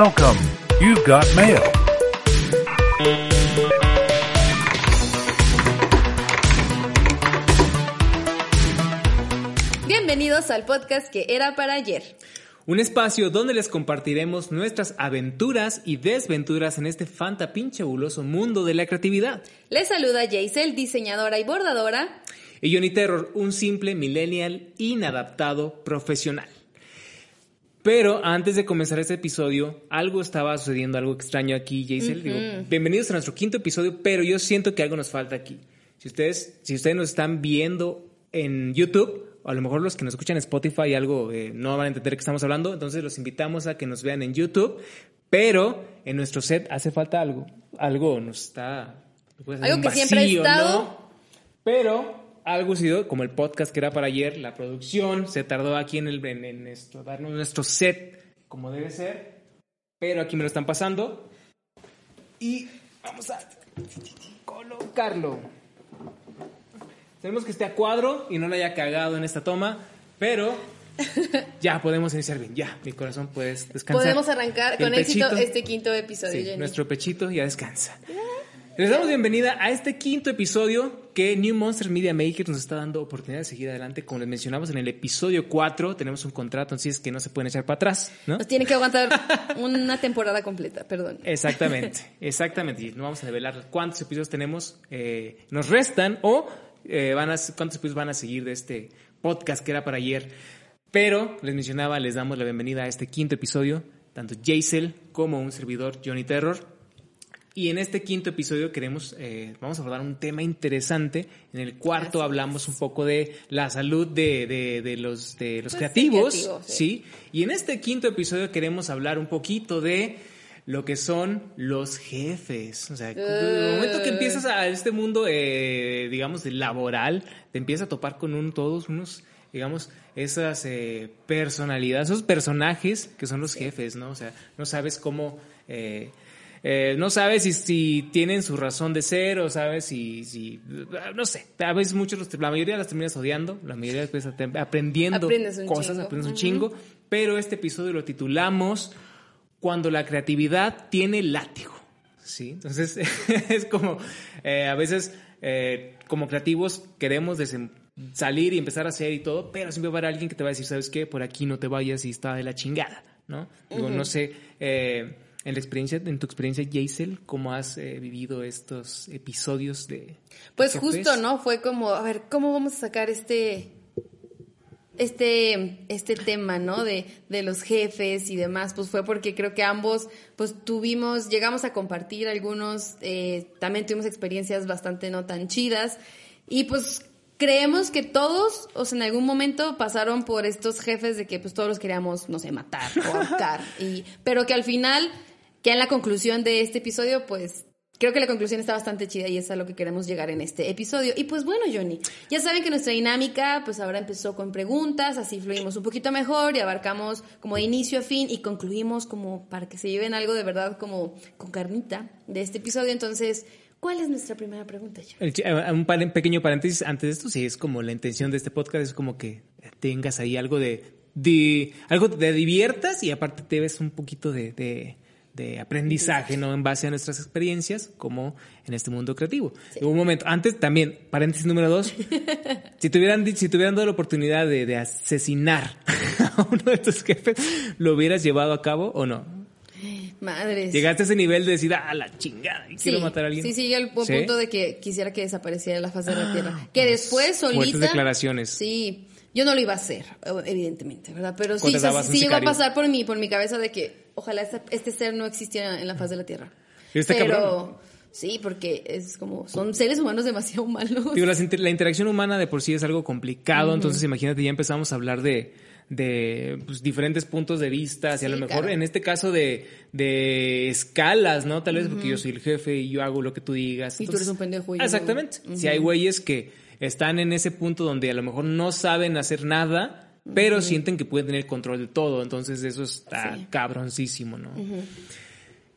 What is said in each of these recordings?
Welcome. You've got mail. Bienvenidos al podcast que era para ayer. Un espacio donde les compartiremos nuestras aventuras y desventuras en este fanta pinche buloso mundo de la creatividad. Les saluda Jaisel, diseñadora y bordadora. Y Johnny Terror, un simple millennial inadaptado profesional. Pero antes de comenzar este episodio, algo estaba sucediendo, algo extraño aquí, Jaisel. Digo, bienvenidos a nuestro quinto episodio, pero yo siento que algo nos falta aquí. Si ustedes, si ustedes nos están viendo en YouTube, o a lo mejor los que nos escuchan en Spotify algo eh, no van a entender de qué estamos hablando, entonces los invitamos a que nos vean en YouTube, pero en nuestro set hace falta algo, algo nos está... Algo que siempre ha estado. ¿no? Pero algo sido como el podcast que era para ayer, la producción se tardó aquí en, el, en, en esto, darnos nuestro set como debe ser, pero aquí me lo están pasando y vamos a colocarlo. Tenemos que esté a cuadro y no lo haya cagado en esta toma, pero ya podemos iniciar bien. Ya, mi corazón puedes descansar. Podemos arrancar El con éxito este quinto episodio, Sí, Jenny. nuestro pechito ya descansa. Les damos bienvenida a este quinto episodio que New Monster Media Maker nos está dando oportunidad de seguir adelante. Como les mencionamos en el episodio 4, tenemos un contrato, así es que no se pueden echar para atrás, ¿no? Nos tiene que aguantar una temporada completa, perdón. Exactamente, exactamente. Y no vamos a revelar cuántos episodios tenemos, eh, nos restan o eh, van a, cuántos episodios van a seguir de este podcast que era para ayer. Pero les mencionaba, les damos la bienvenida a este quinto episodio, tanto Jaisel como un servidor, Johnny Terror. Y en este quinto episodio queremos, eh, vamos a abordar un tema interesante. En el cuarto hablamos un poco de la salud de, de- de los, de los Pues, creativos, sí. ¿sí? Y en este quinto episodio queremos hablar un poquito de lo que son los jefes. O sea, en el momento que empiezas a este mundo, eh, digamos, laboral, te empiezas a topar con un, todos unos, digamos, esas eh, personalidades, esos personajes que son los jefes, ¿no? O sea, no sabes cómo... eh, eh, no sabes si, si tienen su razón de ser o sabes si, si no sé, a veces muchos, los- la mayoría las terminas odiando, la mayoría después aprendiendo Aprendes cosas, chingo. aprendes un chingo, pero este episodio lo titulamos Cuando la creatividad tiene látigo. ¿Sí? Entonces es como eh, a veces eh, como creativos queremos salir y empezar a hacer y todo, pero siempre va a haber alguien que te va a decir, ¿sabes qué? Por aquí no te vayas y está de la chingada, ¿no? Digo, no sé, eh, en la experiencia, en tu experiencia, Jaisel, ¿cómo has eh, vivido estos episodios de Pues jefes? justo, ¿no? Fue como, a ver, ¿cómo vamos a sacar este este este tema, ¿no? De, de los jefes y demás, pues fue porque creo que ambos, pues tuvimos, llegamos a compartir algunos, eh, también tuvimos experiencias bastante no tan chidas y pues creemos que todos, o sea, en algún momento pasaron por estos jefes de que pues todos los queríamos, no sé, matar o ahorcar, y, pero que al final, que en la conclusión de este episodio, pues Creo que la conclusión está bastante chida y es a lo que queremos llegar en este episodio. Y pues bueno, Johnny, ya saben que nuestra dinámica pues ahora empezó con preguntas, así fluimos un poquito mejor y abarcamos como de inicio a fin y concluimos como para que se lleven algo de verdad como con carnita de este episodio. Entonces, ¿cuál es nuestra primera pregunta? El eh, Un par- pequeño paréntesis antes de esto, sí, es como la intención de este podcast, es como que tengas ahí algo de, de algo te diviertas y aparte te ves un poquito de, de aprendizaje, ¿no? En base a nuestras experiencias, como en este mundo creativo. Un momento, antes también, paréntesis número dos, si te hubieran, di- si te hubieran dado la oportunidad de, de asesinar a uno de tus jefes, ¿lo hubieras llevado a cabo o no? Madres. Llegaste a ese nivel de decir, ah, la chingada, y Sí, quiero matar a alguien. Sí, sí, al ¿Sí? Ah, punto de que quisiera que desapareciera de la faz de la tierra. Que después, fuertes solita. declaraciones. Sí, yo no lo iba a hacer, evidentemente, ¿verdad? Pero sí, o sea, sí, llegó a pasar por mí, por mi cabeza de que ojalá esta- este ser no existiera en la faz de la tierra. Y está Pero cabrón. sí, porque es como, son seres humanos demasiado malos. Digo, las inter- la interacción humana de por sí es algo complicado, entonces imagínate, ya empezamos a hablar de, de pues, diferentes puntos de vista, y a lo mejor claro. en este caso de, de escalas, ¿no? Tal vez porque yo soy el jefe y yo hago lo que tú digas. Y tú eres un pendejo y Exactamente. Si hay güeyes que están en ese punto donde a lo mejor no saben hacer nada, pero sienten que pueden tener control de todo, entonces eso está Sí. cabroncísimo, ¿no?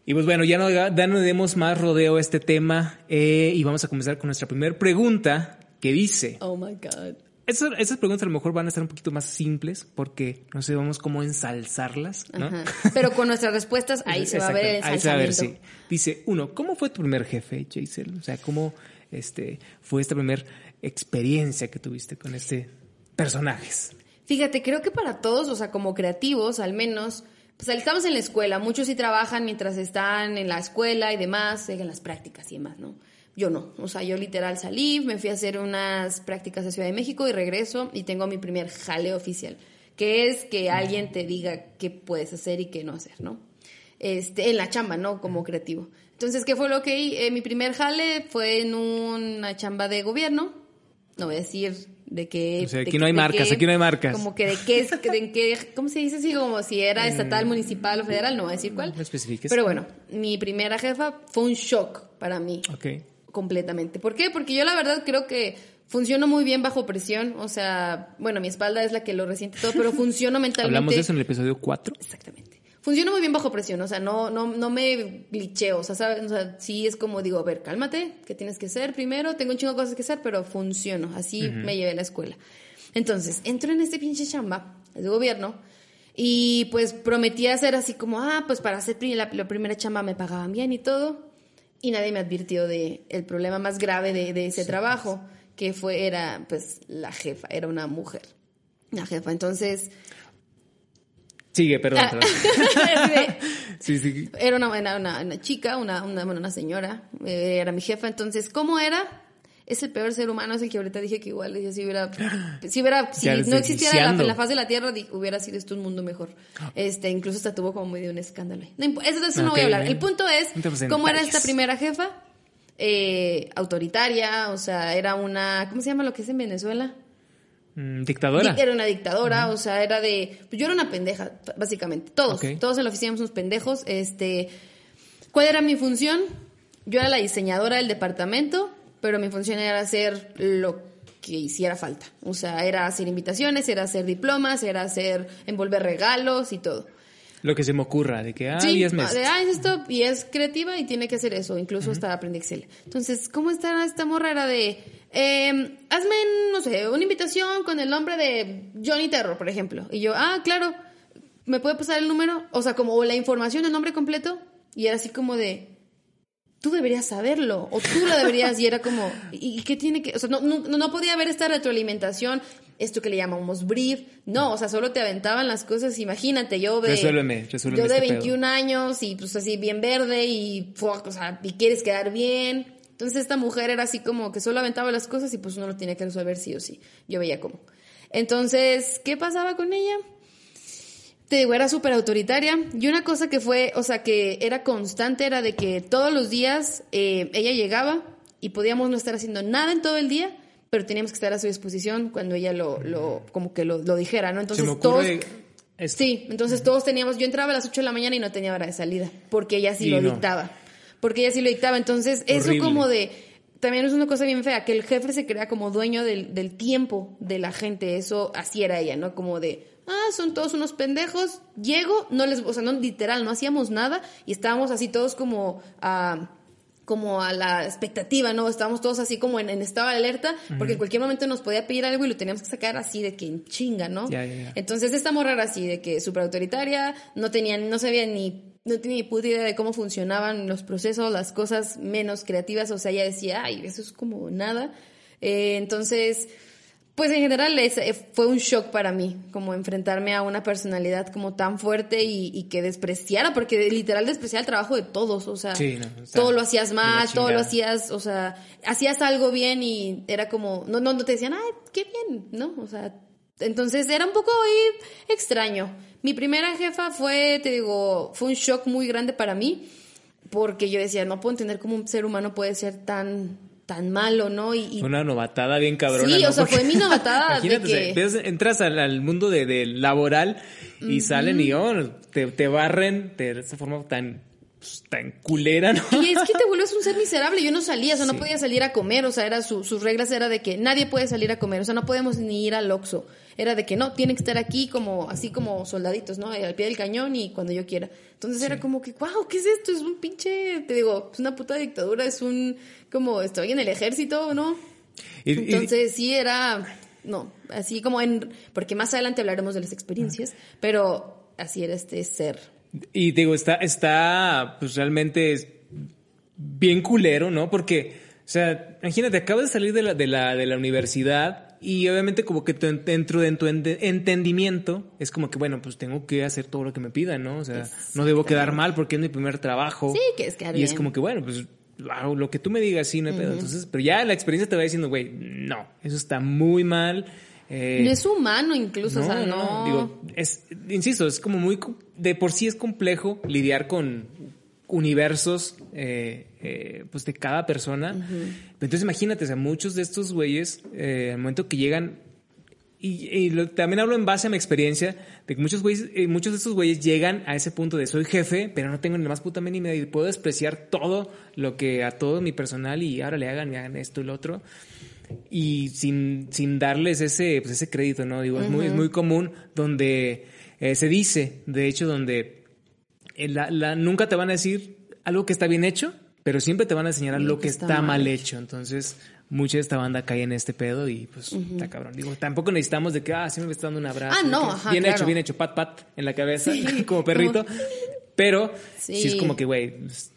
Y pues bueno, ya no, ya no demos más rodeo a este tema eh, y vamos a comenzar con nuestra primera pregunta que dice, Oh my God. esas, esas preguntas a lo mejor van a estar un poquito más simples porque no sabemos cómo ensalzarlas, ¿no? Ajá. Pero con nuestras respuestas ahí se va a ver el Exacto, ahí se va a ver, ensalzamiento. sí. Dice, uno, ¿cómo fue tu primer jefe, Jaisel? O sea, ¿cómo este, fue esta primera experiencia que tuviste con este personajes? Fíjate, creo que para todos, o sea, como creativos, al menos, pues estamos en la escuela, muchos sí trabajan mientras están en la escuela y demás, en las prácticas y demás, ¿no? Yo no, o sea, yo literal salí, me fui a hacer unas prácticas a Ciudad de México y regreso y tengo mi primer jale oficial, que es que alguien te diga qué puedes hacer y qué no hacer, ¿no? Este, en la chamba, ¿no? Como creativo. Entonces, ¿qué fue lo que eh, mi primer jale fue en una chamba de gobierno. No voy a decir de qué. O sea, de aquí qué- no hay de marcas, qué- aquí no hay marcas. Como que de qué es, de qué, ¿cómo se dice así? Como si era estatal, municipal o federal, no voy a decir cuál. No especifiques. Pero bueno, mi primera jefa fue un shock para mí Ok. completamente. ¿Por qué? Porque yo la verdad creo que funciono muy bien bajo presión. O sea, bueno, mi espalda es la que lo resiente todo, pero funciono mentalmente. Hablamos de eso en el episodio 4. Exactamente. Funciono muy bien bajo presión, o sea, no, no, no me glitcheo, o sea, ¿sabes? O sea, sí es como digo, a ver, cálmate, ¿qué tienes que hacer primero? Tengo un chingo de cosas que hacer, pero funciono, así me llevé a la escuela. Entonces, entro en este pinche chamba de gobierno y pues prometí hacer así como, ah, pues para hacer la, la primera chamba me pagaban bien y todo, y nadie me advirtió de el problema más grave de, de ese trabajo, que fue, era pues la jefa, era una mujer, la jefa, entonces... Sigue, perdón. Ah. perdón. Sí, sí. era una, una, una- chica, una, una, bueno, una señora, eh, era mi jefa, entonces, ¿cómo era? Es el peor ser humano, es el que ahorita dije que igual, si hubiera, si hubiera, si no existiera la, la faz de la tierra, hubiera sido esto un mundo mejor. Este, incluso hasta tuvo como medio un escándalo. No eso de eso no Ok, voy a hablar. El punto es, ¿cómo era esta primera jefa? Eh, autoritaria, o sea, era una, ¿cómo se llama lo que es en Venezuela? Mm, dictadora. Era una dictadora, o sea, era de. pues yo era una pendeja, básicamente. Todos, todos en la oficina éramos unos pendejos. Este. ¿Cuál era mi función? Yo era la diseñadora del departamento, pero mi función era hacer lo que hiciera falta. O sea, era hacer invitaciones, era hacer diplomas, era hacer envolver regalos y todo. Lo que se me ocurra, de que, ah, Sí, 10 meses. de, ah, es esto, y es creativa y tiene que hacer eso, incluso hasta aprende Excel. Entonces, ¿cómo está esta morra? Era de, eh, hazme, no sé, una invitación con el nombre de Johnny Terror, por ejemplo. Y yo, ah, claro, ¿me puede pasar el número? O sea, como la información, el nombre completo. Y era así como de, tú deberías saberlo, o tú lo deberías, y era como, ¿y y qué tiene que...? O sea, no, no, no podía haber esta retroalimentación, esto que le llamamos brief, no, o sea, solo te aventaban las cosas, imagínate, yo de... Resuélveme, resuélveme Yo de este pedo. 21 años y pues así bien verde y, fuck, o sea, y quieres quedar bien. Entonces esta mujer era así como que solo aventaba las cosas y pues uno lo tenía que resolver sí o sí. Yo veía cómo. Entonces, ¿qué pasaba con ella? Te digo, era súper autoritaria. Y una cosa que fue, o sea, que era constante era de que todos los días eh, ella llegaba y podíamos no estar haciendo nada en todo el día, pero teníamos que estar a su disposición cuando ella lo, lo como que lo, lo dijera, ¿no? se Entonces todos... esto. Sí, entonces todos teníamos, yo entraba a las 8 de la mañana y no tenía hora de salida, porque ella sí lo no. dictaba, porque ella sí lo dictaba, entonces eso como de, también es una cosa bien fea, que el jefe se crea como dueño del, del tiempo de la gente, eso así era ella, ¿no? Como de, ah, son todos unos pendejos, llego, no les, o sea, no literal, no hacíamos nada y estábamos así todos como... ah, como a la expectativa, ¿no? Estábamos todos así como en, en estado de alerta, porque en cualquier momento nos podía pedir algo y lo teníamos que sacar así de que en chinga, ¿no? Ya, ya. Entonces esta morra era así, de que súper autoritaria, no tenía, no sabía ni, no tenía ni puta idea de cómo funcionaban los procesos, las cosas menos creativas, o sea, ella decía, ay, eso es como nada. Eh, entonces, pues en general es- eh, fue un shock para mí, como enfrentarme a una personalidad como tan fuerte y, y que despreciara, porque literal despreciaba el trabajo de todos, o sea, Sí, no, o sea, todo lo hacías mal, todo lo hacías, o sea, hacías algo bien y era como, no, no, no te decían, ay, qué bien, ¿no? O sea, entonces era un poco ahí extraño. Mi primera jefa fue, te digo, fue un shock muy grande para mí, porque yo decía, no puedo entender cómo un ser humano puede ser tan, tan malo, ¿no? Y, y- Una novatada bien cabrona. Sí, ¿no? o sea, Porque- fue mi novatada de Imagínate, que- ves, entras al, al mundo de, de laboral y salen y oh, te, te barren de esa forma tan, pues, tan culera, ¿no? Y es que te vuelves un ser miserable. Yo no salía, o sea, no podía salir a comer. O sea, era su- sus reglas era de que nadie puede salir a comer. O sea, no podemos ni ir al Oxxo. Era de que no, tienen que estar aquí como, así como soldaditos, ¿no? Al pie del cañón y cuando yo quiera. Entonces era como que, wow, ¿qué es esto? Es un pinche, te digo, es una puta dictadura, es un, como, estoy en el ejército, ¿no? Y- y- Entonces sí era, no, así como en, porque más adelante hablaremos de las experiencias, pero así era este ser. Y digo, está, está, pues realmente es bien culero, ¿no? Porque, o sea, imagínate, acabas de salir de la, de la, de la universidad y obviamente como que dentro de tu ente- entendimiento es como que, bueno, pues tengo que hacer todo lo que me pidan, ¿no? O sea, no debo quedar mal porque es mi primer trabajo. Sí, que es quedar Y es como que, bueno, pues lo que tú me digas, sí, no hay pedo. Entonces, pero ya la experiencia te va diciendo, güey, no, eso está muy mal. eh, no es humano incluso, o sea, no. Digo, es, insisto, es como muy, de por sí es complejo lidiar con universos, eh, eh, pues de cada persona. Entonces imagínate, o sea, muchos de estos güeyes, eh, al momento que llegan, y, y lo- también hablo en base a mi experiencia, de que muchos güeyes, eh, muchos de estos güeyes llegan a ese punto de soy jefe, pero no tengo ni más puta mínima y puedo despreciar todo lo que a todo mi personal y ahora le hagan, me hagan esto y lo otro y sin, sin darles ese, pues ese crédito, ¿no? Digo, es, muy, es muy común donde eh, se dice, de hecho, donde la- la- nunca te van a decir algo que está bien hecho, pero siempre te van a señalar lo, que está, mal hecho. Entonces, mucha de esta banda cae en este pedo y pues está cabrón. Digo, tampoco necesitamos de que, ah, siempre me está dando un abrazo. Ah, no, ajá, Bien claro. hecho, bien hecho, pat, pat en la cabeza, Sí, como perrito. Pero Sí. sí. es como que, güey, pues,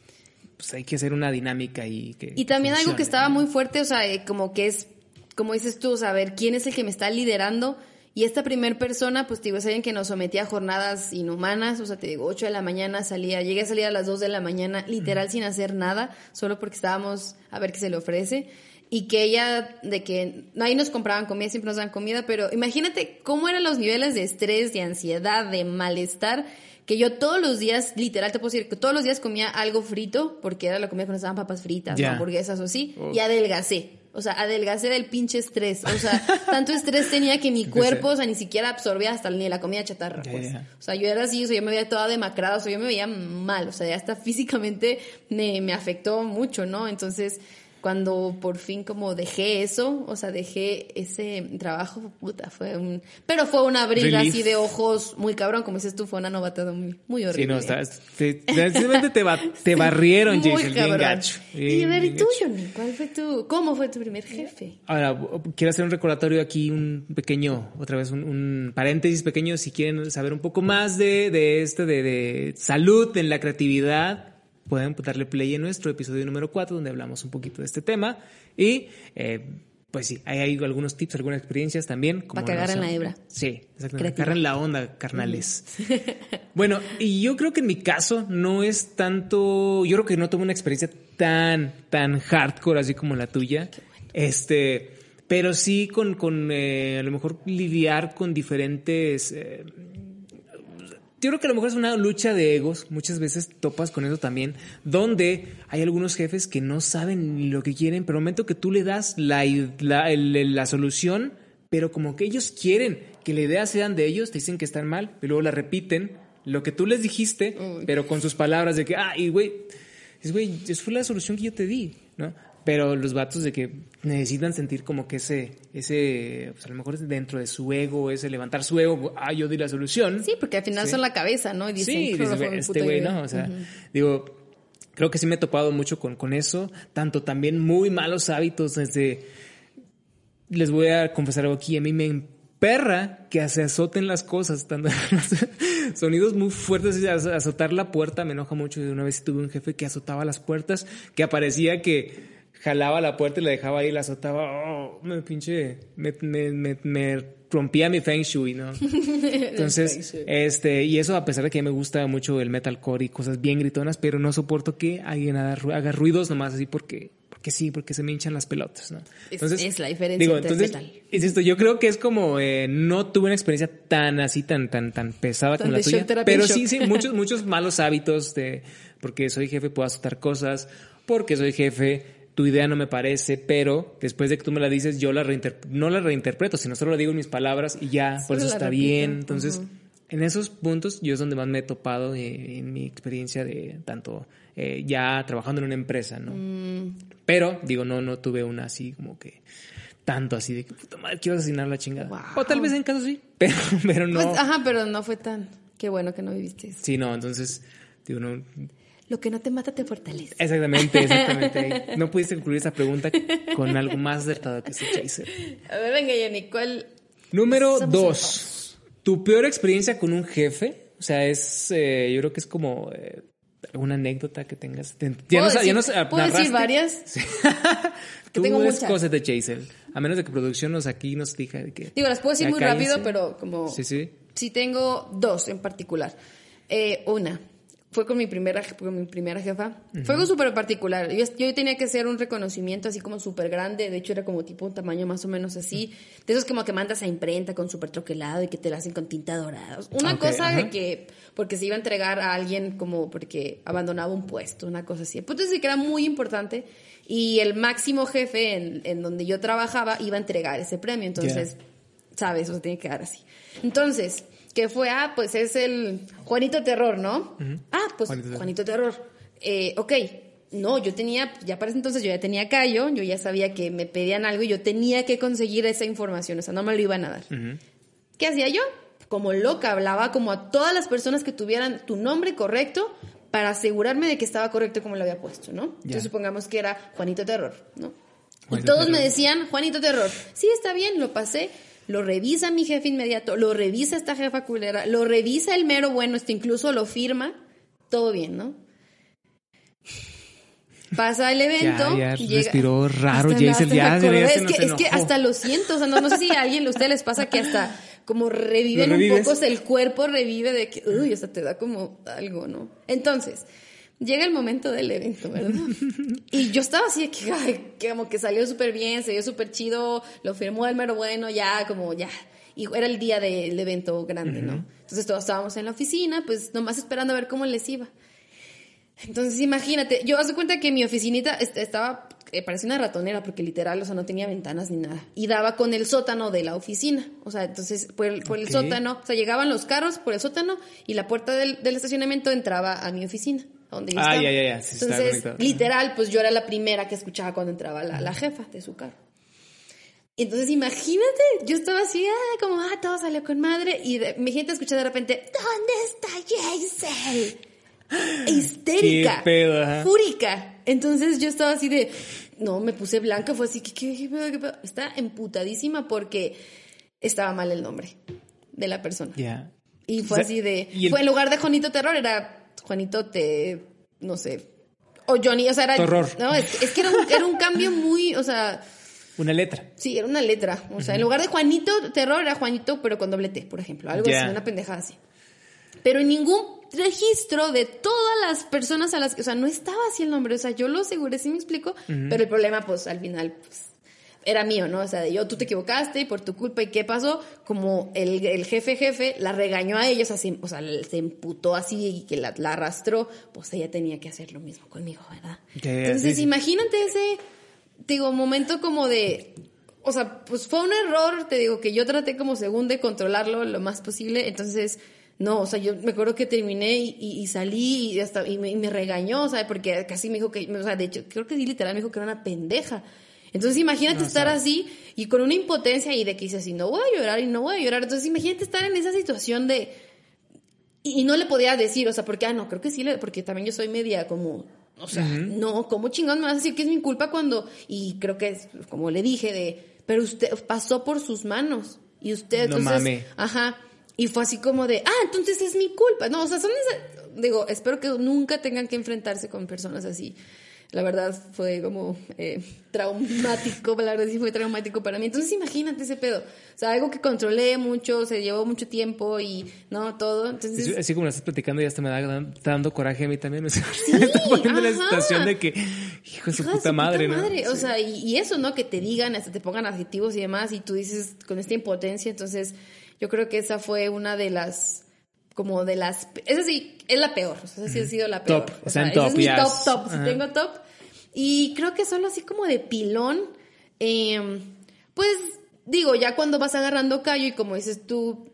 pues hay que hacer una dinámica y que. Y también algo que estaba ¿no? muy fuerte, o sea, eh, como que es, como dices tú, saber quién es el que me está liderando. Y esta primer persona, pues te digo, es alguien que nos sometía a jornadas inhumanas, o sea, te digo, 8 de la mañana salía, llegué a salir a las 2 de la mañana, literal sin hacer nada, solo porque estábamos a ver qué se le ofrece. Y que ella, de que ahí nos compraban comida, siempre nos dan comida, pero imagínate cómo eran los niveles de estrés, de ansiedad, de malestar, que yo todos los días, literal te puedo decir, que todos los días comía algo frito, porque era la comida que nos daban papas fritas, hamburguesas o así, y adelgacé. O sea, adelgacé del pinche estrés. O sea, tanto estrés tenía que mi cuerpo, o sea, ni siquiera absorbía hasta ni la comida chatarra, pues. O sea, yo era así, o sea, yo me veía toda demacrada, o sea, yo me veía mal, o sea, ya hasta físicamente me, me afectó mucho, ¿no? Entonces, cuando por fin como dejé eso, o sea, dejé ese trabajo, puta, fue un... Pero fue un abrir así de ojos muy cabrón, como dices tú, fue una novatada muy, muy horrible. Sí, no, está, te, te, ba- te barrieron, Jason, bien gacho. Y a ver, ¿y tú. Johnny? ¿Cuál fue tu, cómo fue tu primer jefe? Ahora, quiero hacer un recordatorio aquí, un pequeño, otra vez, un, un paréntesis pequeño, si quieren saber un poco más de, de este, de, de salud en la creatividad, pueden darle play en nuestro episodio número 4, donde hablamos un poquito de este tema. Y, eh, pues sí, ahí hay algunos tips, algunas experiencias también. como Pa' cagar no en son- la hebra. Sí, exactamente. Agarren la onda, carnales. Bueno, y yo creo que en mi caso no es tanto, yo creo que no tuve una experiencia tan, tan hardcore así como la tuya. Este, pero sí con, con eh, a lo mejor lidiar con diferentes... eh, yo creo que a lo mejor es una lucha de egos, muchas veces topas con eso también, donde hay algunos jefes que no saben ni lo que quieren, pero al momento que tú le das la, la, el- la solución, pero como que ellos quieren que la idea sean de ellos, te dicen que están mal, y luego la repiten, lo que tú les dijiste, pero con sus palabras de que, ah, y güey, es güey, esa fue la solución que yo te di, ¿no? Pero los vatos de que necesitan sentir como que ese, ese, pues a lo mejor es dentro de su ego, ese levantar su ego, ah, yo di la solución. Sí, porque al final Sí. son la cabeza, ¿no? Y dicen, Sí, "Claro, dices, fue mi este güey, idea". ¿no? O sea, digo, creo que sí me he topado mucho con, con eso, tanto también muy malos hábitos desde, les voy a confesar algo aquí, a mí me emperra que se azoten las cosas, tanto, sonidos muy fuertes, y azotar la puerta me enoja mucho, de una vez tuve un jefe que azotaba las puertas, que aparecía que jalaba la puerta y la dejaba ahí, la azotaba, oh, me pinche, me, me, me, me rompía mi feng shui, ¿no? Entonces, este, y eso a pesar de que me gusta mucho el metalcore y cosas bien gritonas, pero no soporto que alguien haga, ru- haga ruidos nomás así porque, porque sí, porque se me hinchan las pelotas, ¿no? Es- es la diferencia Digo, entre entonces, metal. insisto, yo creo que es como, eh, no tuve una experiencia tan así, tan, tan, tan pesada Tan como la tuya, pero sí, sí, muchos, muchos malos hábitos de, porque soy jefe puedo azotar cosas, porque soy jefe, tu idea no me parece, pero después de que tú me la dices, yo la reinter- no la reinterpreto, sino solo la digo en mis palabras y ya, por eso está repito. bien. Entonces, en esos puntos yo es donde más me he topado eh, en mi experiencia de tanto eh, ya trabajando en una empresa, ¿no? Mm. Pero, digo, no, no tuve una así como que tanto así de que puta madre, quiero asesinar la chingada. Wow. O tal vez en caso sí, pero, pero no. Pues, ajá, pero no fue tan. Qué bueno que no viviste eso. Sí, no, entonces, digo, no. Lo que no te mata te fortalece. Exactamente, exactamente. No pudiste concluir esa pregunta con algo más acertado que ese chaser. A ver, venga, Jenny, ¿cuál? Número dos. ¿Tu peor experiencia con un jefe? O sea, es, eh, yo creo que es como eh, una anécdota que tengas. Te- Ya ¿Puedo nos- ya decir- nos ¿puedo decir varias? Sí. Que Tú tengo muchas. cosas de chaser. A menos de que producción nos aquí nos diga de que... Digo, las puedo decir ya muy cállense. rápido, pero como... Sí, sí. Sí tengo dos en particular. Eh, una, fue con mi primera, con mi primera jefa. Fue algo súper particular. Yo, yo tenía que hacer un reconocimiento así como súper grande. De hecho, era como tipo un tamaño más o menos así. De esos como que mandas a imprenta con súper troquelado y que te lo hacen con tinta dorada. Una Ok, cosa ajá. de que... Porque se iba a entregar a alguien como porque abandonaba un puesto, una cosa así. Pues sí que era muy importante. Y el máximo jefe en, en donde yo trabajaba iba a entregar ese premio. Entonces... ¿sabes? O sea, tiene que quedar así. Entonces, ¿qué fue? Ah, pues es el Juanito Terror, ¿no? Ah, pues Juanito Juanito, Terror. Eh, ok, no, yo tenía, ya para ese entonces yo ya tenía callo, yo ya sabía que me pedían algo y yo tenía que conseguir esa información, o sea, no me lo iban a dar. ¿Qué hacía yo? Como loca, hablaba como a todas las personas que tuvieran tu nombre correcto para asegurarme de que estaba correcto como lo había puesto, ¿no? Ya. Entonces supongamos que era Juanito Terror, ¿no? y todos me decían, Juanito Terror, sí, está bien, lo pasé, lo revisa mi jefe inmediato, lo revisa esta jefa culera, lo revisa el mero bueno, esto incluso lo firma, todo bien, ¿no? Pasa el evento. Ya, ya y llega- respiró raro, me ya, ya se es, que, es que hasta lo siento, o sea, no, no sé si a alguien a ustedes les pasa que hasta como reviven ¿Lo un poco, el cuerpo revive de que, uy, o sea, te da como algo, ¿no? Entonces, llega el momento del evento, ¿verdad? Y yo estaba así que, ay, que como que salió súper bien, se vio súper chido, lo firmó el mero bueno, ya, como ya. Y era el día del evento grande, ¿no? Entonces todos estábamos en la oficina, pues nomás esperando a ver cómo les iba. Entonces imagínate, yo hace cuenta que mi oficinita est- estaba, eh, parecía una ratonera, porque literal, o sea, no tenía ventanas ni nada. Y daba con el sótano de la oficina. O sea, entonces, por el, por el Ok. sótano, o sea, llegaban los carros por el sótano y la puerta del, del estacionamiento entraba a mi oficina. Donde yo Ah, estaba. ya, ya, ya, sí, Entonces, literal, pues yo era la primera que escuchaba cuando entraba la, la jefa de su carro. Entonces, imagínate, yo estaba así, ah, como, ah, todo salió con madre, y de, mi gente escucha de repente, ¿dónde está Jaisel? Histérica, Qué pedo, ajá. fúrica. Entonces yo estaba así de, no, me puse blanca, fue así, ¿qué, qué, qué pedo, qué pedo? Está emputadísima porque estaba mal el nombre de la persona. Ya. Y O fue sea, así de. y el- Fue en lugar de Juanito Terror, era Juanito Te. No sé. O Johnny, o sea, era. Terror. No, es, es que era un, era un cambio muy. O sea, Una letra. sí, era una letra. O sea, en lugar de Juanito Terror era Juanito, pero con doble T, por ejemplo. Algo así, una pendejada así. Pero en ningún registro de todas las personas a las que. O sea, no estaba así el nombre. O sea, yo lo aseguré, sí me explico. Pero el problema, pues, al final, pues era mío, ¿no? O sea, de yo, tú te equivocaste y por tu culpa, ¿y qué pasó? Como el, el jefe jefe la regañó a ellos, así, o sea, se emputó así y que la, la arrastró, pues ella tenía que hacer lo mismo conmigo, ¿verdad? Entonces, sí, sí. imagínate ese, digo, momento como de, o sea, pues fue un error, te digo, que yo traté como según de controlarlo lo más posible, entonces... No, o sea, yo me acuerdo que terminé y, y- y salí y hasta y me, y me regañó, o sea, porque casi me dijo que, o sea, de hecho, creo que sí, literal me dijo que era una pendeja. Entonces imagínate No, o estar sea- así y con una impotencia y de que dices así, no voy a llorar y no voy a llorar. Entonces imagínate estar en esa situación de... Y, y no le podía decir, o sea, porque, ah, no, creo que sí, le, porque también yo soy media como... O sea, no, ¿cómo chingón me vas a decir que es mi culpa cuando... Y creo que es como le dije de... Pero usted pasó por sus manos. Y usted, No entonces... mame. Ajá. Y fue así como de, ah, entonces es mi culpa. No, o sea, son esas- digo, espero que nunca tengan que enfrentarse con personas así. La verdad fue como eh, traumático, la verdad sí fue traumático para mí. Entonces imagínate ese pedo. O sea, algo que controlé mucho, se llevó mucho tiempo y no, todo. Entonces, Así, así como lo estás platicando, ya hasta me da está dando coraje a mí también. Me está poniendo en la situación de que, hijo de su puta madre, ¿no? madre. O Sí. sea, y, y eso, ¿no? Que te digan, hasta te pongan adjetivos y demás, y tú dices con esta impotencia. Entonces, yo creo que esa fue una de las, como de las, esa sí, es la peor. O sea, sí ha sido la peor. Top, O sea, en top, es mi top, top. Si ajá. tengo top. Y creo que solo así como de pilón, eh, pues, digo, ya cuando vas agarrando callo y como dices tú,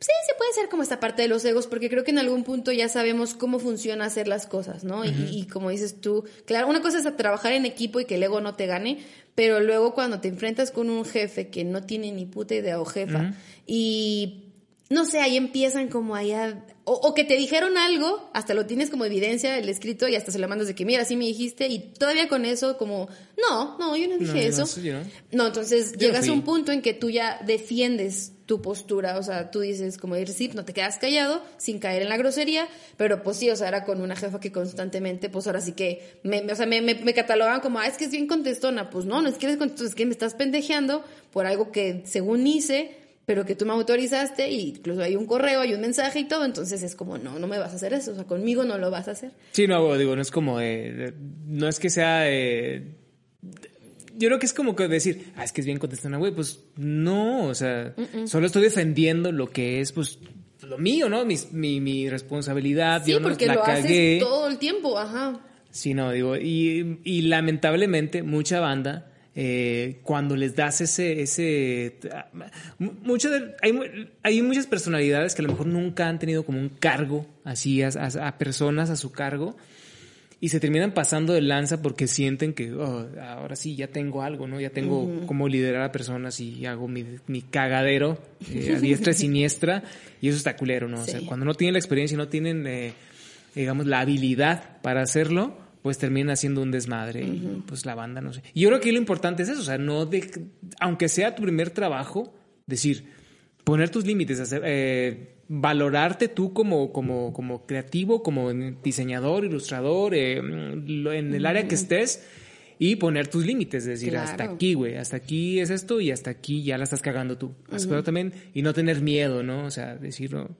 Sí, se puede ser como esta parte de los egos, porque creo que en algún punto ya sabemos cómo funciona hacer las cosas, ¿no? y, y como dices tú, claro, una cosa es a trabajar en equipo y que el ego no te gane, pero luego cuando te enfrentas con un jefe que no tiene ni puta idea o jefa, y, no sé, ahí empiezan como ahí a... O, o que te dijeron algo, hasta lo tienes como evidencia, el escrito, y hasta se lo mandas de que, mira, así me dijiste, y todavía con eso como, no, no, yo no dije No, yo no, eso. sí, yo no. No, entonces llegas a un punto en que tú ya defiendes tu postura, o sea, tú dices como ir sí, no te quedas callado sin caer en la grosería, pero pues sí, o sea, era con una jefa que constantemente, pues ahora sí que, me, me- o sea, me, me, me catalogaban como, ah, es que es bien contestona, pues no, no es que eres contestona, es que me estás pendejeando por algo que según hice, pero que tú me autorizaste, e incluso hay un correo, hay un mensaje y todo, entonces es como, no, no me vas a hacer eso, o sea, conmigo no lo vas a hacer. Sí, no, digo, no es como, eh, no es que sea, eh, yo creo que es como que decir, ah, es que es bien contestona, güey, pues no, o sea, solo estoy defendiendo lo que es, pues, lo mío, ¿no? Mi, mi, mi responsabilidad, Sí, yo no porque la lo cagué. haces todo el tiempo, ajá. Sí, no, digo, y, y lamentablemente mucha banda, eh, cuando les das ese, ese, mu- mucho de- hay, hay muchas personalidades que a lo mejor nunca han tenido como un cargo así a, a- a personas a su cargo y se terminan pasando de lanza porque sienten que oh, ahora sí ya tengo algo, ¿no? Ya tengo cómo liderar a personas y hago mi, mi cagadero eh, a diestra y siniestra y eso está culero, ¿no? O sea, Sí. cuando no tienen la experiencia y no tienen, eh, digamos, la habilidad para hacerlo, pues terminan haciendo un desmadre y pues la banda, no sé. Y yo creo que lo importante es eso, o sea, no de, aunque sea tu primer trabajo, decir, poner tus límites, hacer, eh, valorarte tú como, como, como creativo, como diseñador, ilustrador, eh, en el área que estés y poner tus límites, es decir, Claro. hasta aquí, güey, hasta aquí es esto y hasta aquí ya la estás cagando tú. Pero también, y no tener miedo, ¿no? O sea, decirlo,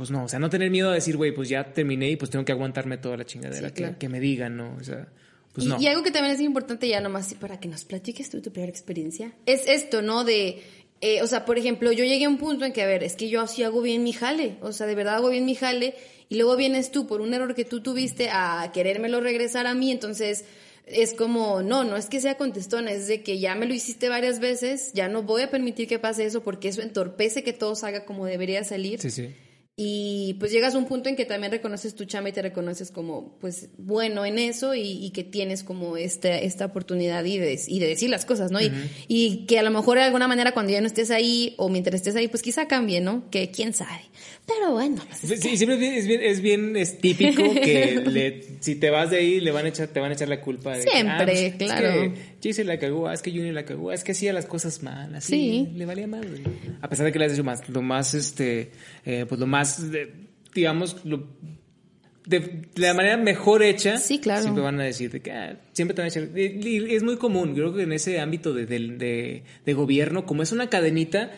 pues no, o sea, no tener miedo a decir, güey, pues ya terminé y pues tengo que aguantarme toda la chingadera Sí, que, claro. que me digan, ¿no? O sea, pues y, no. y algo que también es importante ya nomás para que nos platiques tú tu primera experiencia, es esto, ¿no? De, eh, o sea, por ejemplo, yo llegué a un punto en que, a ver, es que yo así hago bien mi jale, o sea, de verdad hago bien mi jale, y luego vienes tú por un error que tú tuviste a querérmelo regresar a mí, entonces es como, no, no es que sea contestona, es de que ya me lo hiciste varias veces, ya no voy a permitir que pase eso porque eso entorpece que todo salga como debería salir. Sí, sí. Y pues llegas a un punto en que también reconoces tu chamba y te reconoces como pues bueno en eso y, y que tienes como esta, esta oportunidad y de, y de decir las cosas, ¿no? y, y que a lo mejor de alguna manera cuando ya no estés ahí o mientras estés ahí, pues quizá cambie, ¿no? Que quién sabe. Pero bueno, Sí, siempre es bien, es bien, es típico que le- si te vas de ahí le van a echar, te van a echar la culpa. De que, Siempre, ah, pues, claro. Es que la cagó, ah, es que Junior la cagó, ah, es que hacía las cosas mal, así Sí. le valía güey. A pesar de que le has hecho más, lo más, este, eh, pues lo más, digamos, lo, de, la manera mejor hecha, Sí, claro. siempre van a decir de que ah, siempre te van a echar. y- es muy común, creo que en ese ámbito de, de, de- de gobierno, como es una cadenita,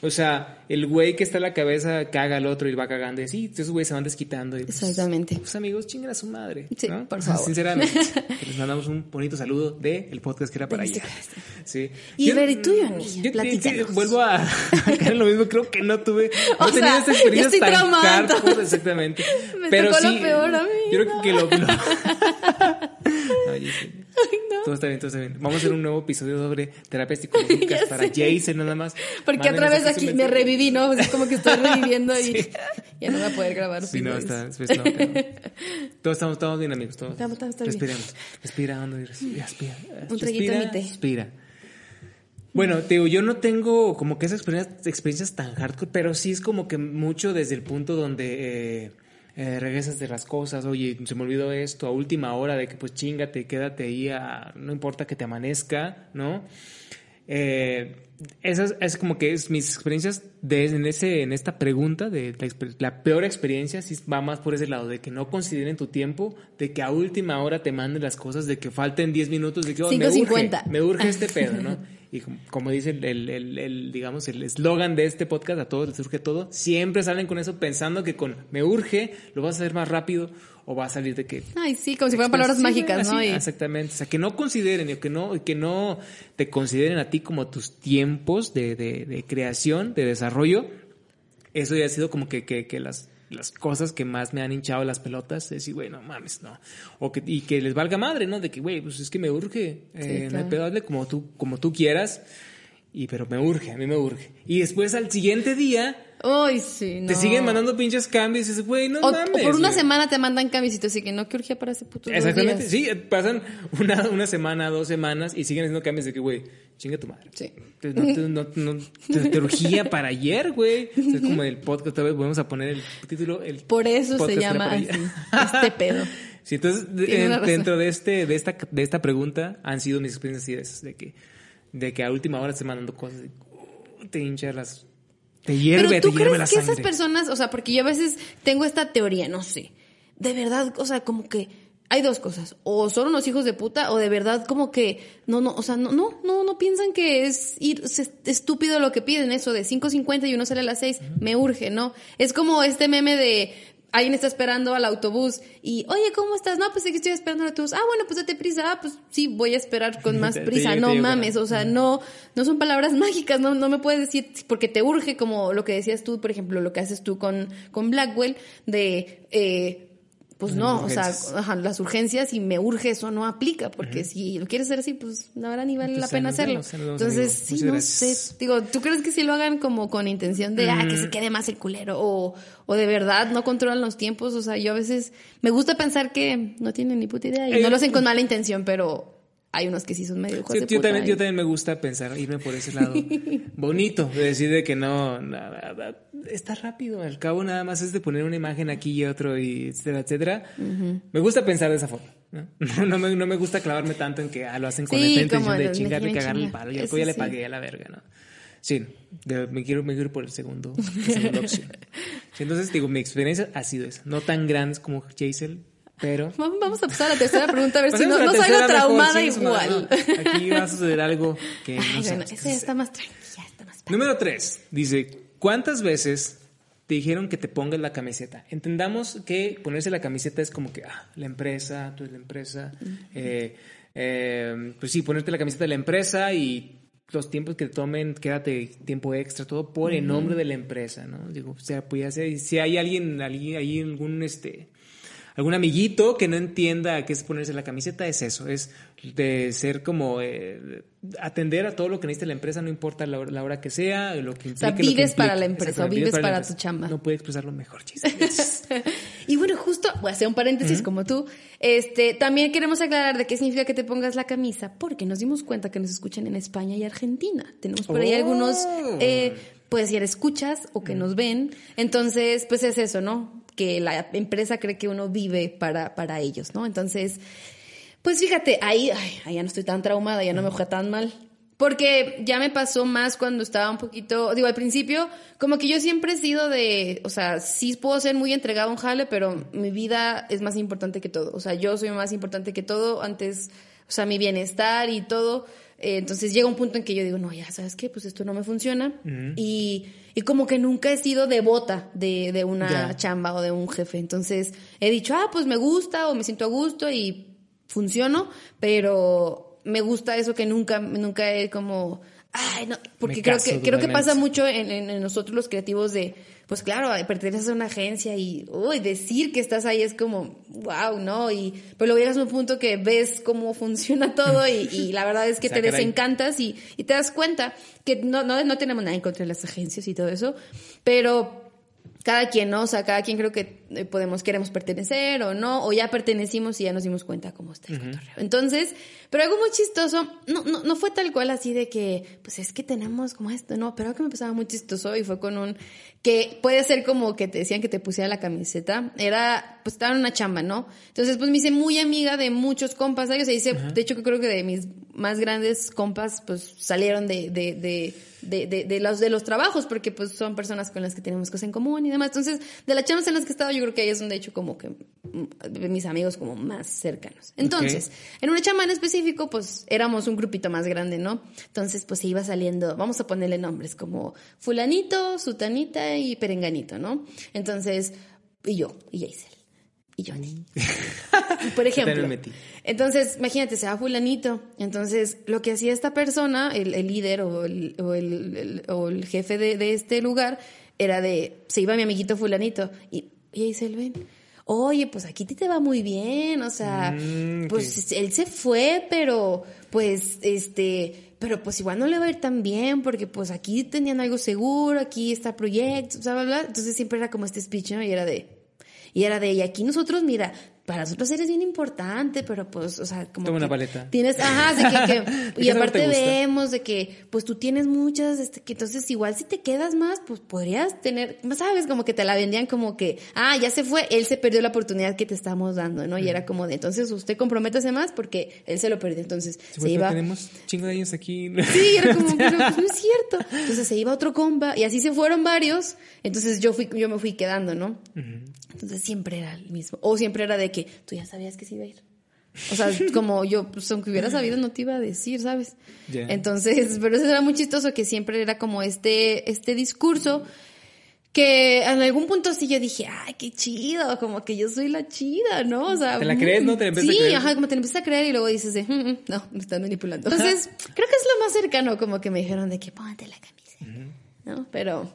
o sea, el güey que está a la cabeza caga al otro y va cagando y así, esos güeyes se van desquitando. Y, pues, Exactamente. Pues amigos, chinguen a su madre. Sí, ¿no? por favor. Sinceramente. les mandamos un bonito saludo de el podcast que era para ella. Sí. Y Yo- ver, ¿y tú, Johnny? yo- yo- Platícanos. sí, vuelvo a, a lo mismo, creo que no tuve, no O tenido sea, esta experiencia yo estoy tan hardcore, entonces. exactamente. Me Pero tocó lo peor a mí, Yo creo que lo, lo- Todo está bien, todo está bien. Vamos a hacer un nuevo episodio sobre terapia psicológica Ya para sé. Jason nada más. Porque Mándenos otra vez aquí me mensaje. reviví, ¿no? Es como que estoy reviviendo y ya no voy a poder grabar. Sí, no, está, pues, no, pero- todos estamos, estamos bien, amigos. Todos. Estamos-. Respiremos. Respira, hondo y respira. respira. Un traguito respira, de mi té. Respira. Bueno, te digo, yo no tengo como que esas experiencias, experiencias tan hardcore, pero sí es como que mucho desde el punto donde eh, eh, regresas de las cosas, oye, se me olvidó esto a última hora de que pues chingate, quédate ahí, a- no importa que te amanezca, ¿no? Eh, esas es como que es mis experiencias de, en, ese, en esta pregunta de la, la peor experiencia, sí va más por ese lado, de que no consideren tu tiempo, de que a última hora te manden las cosas, de que falten 10 minutos, de que oh, me urge, 5:50. me urge este pedo, ¿no? Y como, como dice el, el, el- el, digamos, el eslogan de este podcast, a todos les urge todo, siempre salen con eso pensando que con me urge lo vas a hacer más rápido o va a salir de que Ay, sí, como si fueran palabras mágicas, así, ¿no? Y- Exactamente. O sea, que no consideren, y que no, que no te consideren a ti como tus tiempos de, de, de creación, de desarrollo. Eso ya ha sido como que, que, que las, las cosas que más me han hinchado las pelotas. Es decir, güey, no mames, no. O que, y que les valga madre, ¿no? De que, güey, pues es que me urge. Eh, No hay claro. pedo, hazle como tú, como tú quieras. Y pero me urge, a mí me urge. Y después al siguiente día Uy, sí, no. Te siguen mandando pinches cambios y dices, güey, no O, o mames. por una semana te mandan cambios y que no, qué urgía para ese puto Exactamente, días. sí, pasan una, una semana, dos semanas y siguen haciendo cambios de que, güey, chinga tu madre. Sí. Te- No, te, no, no- te- te urgía para ayer, güey. O sea, Es como el podcast, otra vez volvemos a poner el título. El Por eso se llama así, este pedo. Sí, entonces, en- dentro de este, de esta, de esta pregunta han sido mis experiencias de esas, de que, de que a última hora te mandando cosas, de, uh, te hincha las, te hierve, Pero tú te hierve la crees que sangre. esas personas, o sea, porque yo a veces tengo esta teoría, no sé, de verdad, o sea, como que hay dos cosas, o son unos hijos de puta, o de verdad como que, no, no, o sea, no, no, no, no piensan que es ir, es estúpido lo que piden, eso de 5.50 y uno sale a las 6, me urge, ¿no? Es como este meme de, alguien está esperando al autobús y, oye, ¿cómo estás? No, pues aquí estoy esperando al autobús. Ah, bueno, pues date prisa. Ah, pues sí, voy a esperar con más prisa. no mames, o sea, no, no son palabras mágicas, no, no me puedes decir, porque te urge como lo que decías tú, por ejemplo, lo que haces tú con, con Blackwell, de, eh, pues no, o sea, ajá, las urgencias y me urge eso no aplica, porque si lo quieres hacer así, pues la verdad ni vale la pena hacerlo. vemos, Entonces, sí, Muchas no gracias. sé, digo, ¿tú crees que si lo hagan como con intención de, ah, que Mm. se quede más el culero o, o de verdad no controlan los tiempos? O sea, yo a veces me gusta pensar que no tienen ni puta idea y Eh, no lo hacen con mala intención, pero hay unos que sí son medio hijos Sí, de yo, puta también, yo también me gusta pensar, irme por ese lado bonito, de decir de que no, nada, nada, está rápido, al cabo nada más es de poner una imagen aquí y otro, y etcétera, etcétera. Me gusta pensar de esa forma. ¿no? No, me, no me gusta clavarme tanto en que ah, lo hacen con Sí, intención como de chingar y cagarle el palo. Y ya le pagué a la verga, ¿no? Sí, me, quiero, me quiero por el segundo, la segunda opción. Entonces, digo, mi experiencia ha sido esa. No tan grandes como Jaisel, pero Vamos a pasar a la tercera pregunta a ver si no, no salgo mejor, traumada sí, igual. no, aquí va a suceder algo que no Ay, bueno, esa está más tranquila, está más Número 3. Dice, ¿cuántas veces te dijeron que te pongas la camiseta? Entendamos que ponerse la camiseta es como que, ah, la empresa, tú eres la empresa. eh, eh, pues sí, ponerte la camiseta de la empresa y los tiempos que te tomen, quédate tiempo extra, todo por el nombre de la empresa, ¿no? Digo, o sea, pues ya sé, si hay alguien, alguien, hay algún, este, algún amiguito que no entienda qué es ponerse la camiseta, es eso, es de ser como eh, atender a todo lo que necesita la empresa, no importa la hora, la hora que sea, lo que sea, implique. lo que vives para la empresa, Exactamente, vives para empresa. tu chamba. No puede expresarlo mejor, chis. Y bueno, justo, voy a hacer un paréntesis como tú. Este, también queremos aclarar de qué significa que te pongas la camisa, porque nos dimos cuenta que nos escuchan en España y Argentina. Tenemos por ahí Oh. algunos, eh, pues, ya escuchas o que nos ven. Entonces, pues es eso, ¿no? Que la empresa cree que uno vive para, para ellos, ¿no? Entonces, pues fíjate, ahí, ay, ahí ya no estoy tan traumada, ya no me fue tan mal. Porque ya me pasó más cuando estaba un poquito, digo, al principio, como que yo siempre he sido de, o sea, sí puedo ser muy entregado a un jale, pero mi vida es más importante que todo. O sea, yo soy más importante que todo antes, o sea, mi bienestar y todo. Eh, entonces llega un punto en que yo digo, no, ya sabes qué, pues esto no me funciona. y, y como que nunca he sido devota de, de una chamba o de un jefe. Entonces he dicho, ah, pues me gusta o me siento a gusto y funciono, pero me gusta eso que nunca, nunca he como, ay, no, porque Me creo que, creo que pasa mucho en, en- en nosotros los creativos de, pues claro, perteneces a una agencia y, uy, decir que estás ahí es como, wow, ¿no? Y, pero luego llegas a un punto que ves cómo funciona todo y, y la verdad es que te desencantas y, y te das cuenta que no, no, no tenemos nada en contra de las agencias y todo eso, pero cada quien, ¿no? O sea, cada quien creo que eh, podemos, queremos pertenecer o no, o ya pertenecimos y ya nos dimos cuenta cómo está el cotorreo. Entonces, pero algo muy chistoso, no, no, no fue tal cual así de que, pues es que tenemos como esto, no, pero algo que me pasaba muy chistoso y fue con un, que puede ser como que te decían que te pusiera la camiseta, era, pues estaba en una chamba, ¿no? Entonces, pues me hice muy amiga de muchos compas, ¿sabes? O sea, hice, de hecho, creo que de mis más grandes compas, pues salieron de, de, de, de, de, de los, de los trabajos, porque pues son personas con las que tenemos cosas en común y demás. Entonces, de las chambas en las que he estado, yo creo que ahí es donde he hecho como que mm, mis amigos como más cercanos. Entonces, en una chamba en específico, pues éramos un grupito más grande, ¿no? Entonces, pues se iba saliendo, vamos a ponerle nombres como fulanito, sutanita y perenganito, ¿no? Entonces, y yo, y Yaisel, y Johnny. Por ejemplo. Entonces, imagínate, se va fulanito. Entonces, lo que hacía esta persona, el, el líder o el, o el, el- o el jefe de, de este lugar, era de, se iba mi amiguito fulanito. Y, y ahí se ven. Oye, pues aquí te, te va muy bien, o sea, Mm, pues él se fue, pero pues este, pero pues igual no le va a ir tan bien porque pues aquí tenían algo seguro, aquí está proyecto, bla, bla, bla. Entonces siempre era como este speech, ¿no? Y era de, y era de, y aquí nosotros, mira, para nosotros eres bien importante, pero pues, o sea, como. Toma que una paleta. Tienes, ajá, de que, que- ¿De y aparte vemos de que, pues tú tienes muchas, este, que entonces igual si te quedas más, pues podrías tener, sabes, como que te la vendían como que, ah, ya se fue, él se perdió la oportunidad que te estamos dando, ¿no? Y era como de, entonces usted comprométase más porque él se lo perdió, entonces Sí, se pues, iba. Tenemos chingo de años aquí. Sí, era como, pero pues no es cierto. Entonces se iba otro compa y así se fueron varios. Entonces yo fui, yo me fui quedando, ¿no? Entonces siempre era el mismo. O siempre era de que tú ya sabías que se iba a ir. O sea, como yo, pues aunque hubiera sabido, no te iba a decir, ¿sabes? Entonces, pero eso era muy chistoso que siempre era como este, este discurso que en algún punto sí yo dije, ay, qué chido, como que yo soy la chida, ¿no? O sea, ¿Te la crees, no? ¿Te la empiezas a sí, creer? ajá, como te la empiezas a creer y luego dices de, "Mm, mm, no, me están manipulando. Entonces, creo que es lo más cercano, como que me dijeron de que ponte la camisa, ¿no? Pero,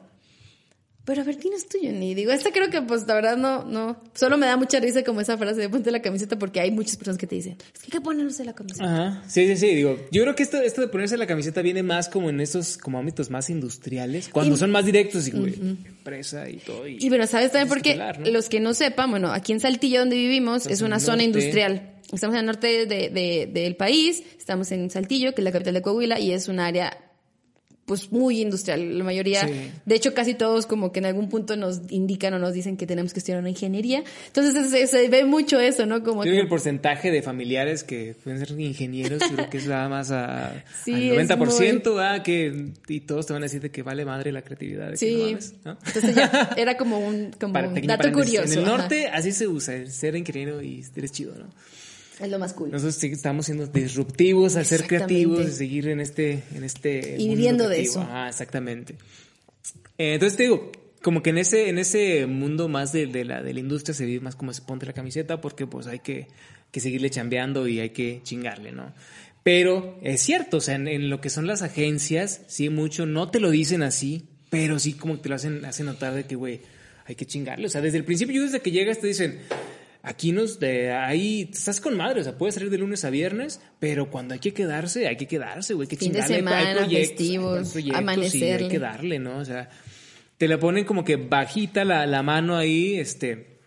pero a ver, dinos tú, Johnny. Digo, esta creo que, pues, la verdad, no, no. Solo me da mucha risa como esa frase de ponte la camiseta porque hay muchas personas que te dicen, es que hay que ponerse la camiseta. Ajá, sí, sí, sí, digo, yo creo que esto, esto de ponerse la camiseta viene más como en esos como ámbitos más industriales, cuando Y- son más directos y güey, empresa y todo. Y, Y bueno, ¿sabes también por qué? Tienes que hablar, ¿no? Los que no sepan, bueno, aquí en Saltillo, donde vivimos, es una zona industrial. Estamos en el norte de- de- del país, estamos en Saltillo, que es la capital de Coahuila, y es un área pues muy industrial. La mayoría, Sí. de hecho casi todos como que en algún punto nos indican o nos dicen que tenemos que estudiar una ingeniería. Entonces se, se ve mucho eso, ¿no? Como Yo creo que que el porcentaje de familiares que pueden ser ingenieros, creo que es nada más a, Sí, al es 90%, ah, que, y todos te van a decir de que vale madre la creatividad. de que Sí. no mames, ¿no? Entonces ya era como un, como Para- un dato curioso. En el ajá. norte así se usa, el ser ingeniero y eres chido, ¿no? Es lo más cool. Nosotros estamos siendo disruptivos al ser creativos y seguir en este, en este Y viviendo de eso. Ajá, exactamente. Eh, entonces te digo, como que en ese, en ese mundo más de, de la, de la industria se vive más como se ponte la camiseta porque pues hay que, que seguirle chambeando y hay que chingarle, ¿no? Pero es cierto, o sea, en, en lo que son las agencias, sí, mucho, no te lo dicen así, pero sí como que te lo hacen, hacen notar de que, güey, hay que chingarle. O sea, desde el principio, desde que llegas, te dicen, aquí nos, de ahí, estás con madre, o sea, puedes salir de lunes a viernes, pero cuando hay que quedarse, hay que quedarse, güey, hay que Fin de chingarle. hay semana, proyectos, festivos, hay proyectos y amanecerle. hay que darle, ¿no? O sea, te la ponen como que bajita la, la mano ahí, este,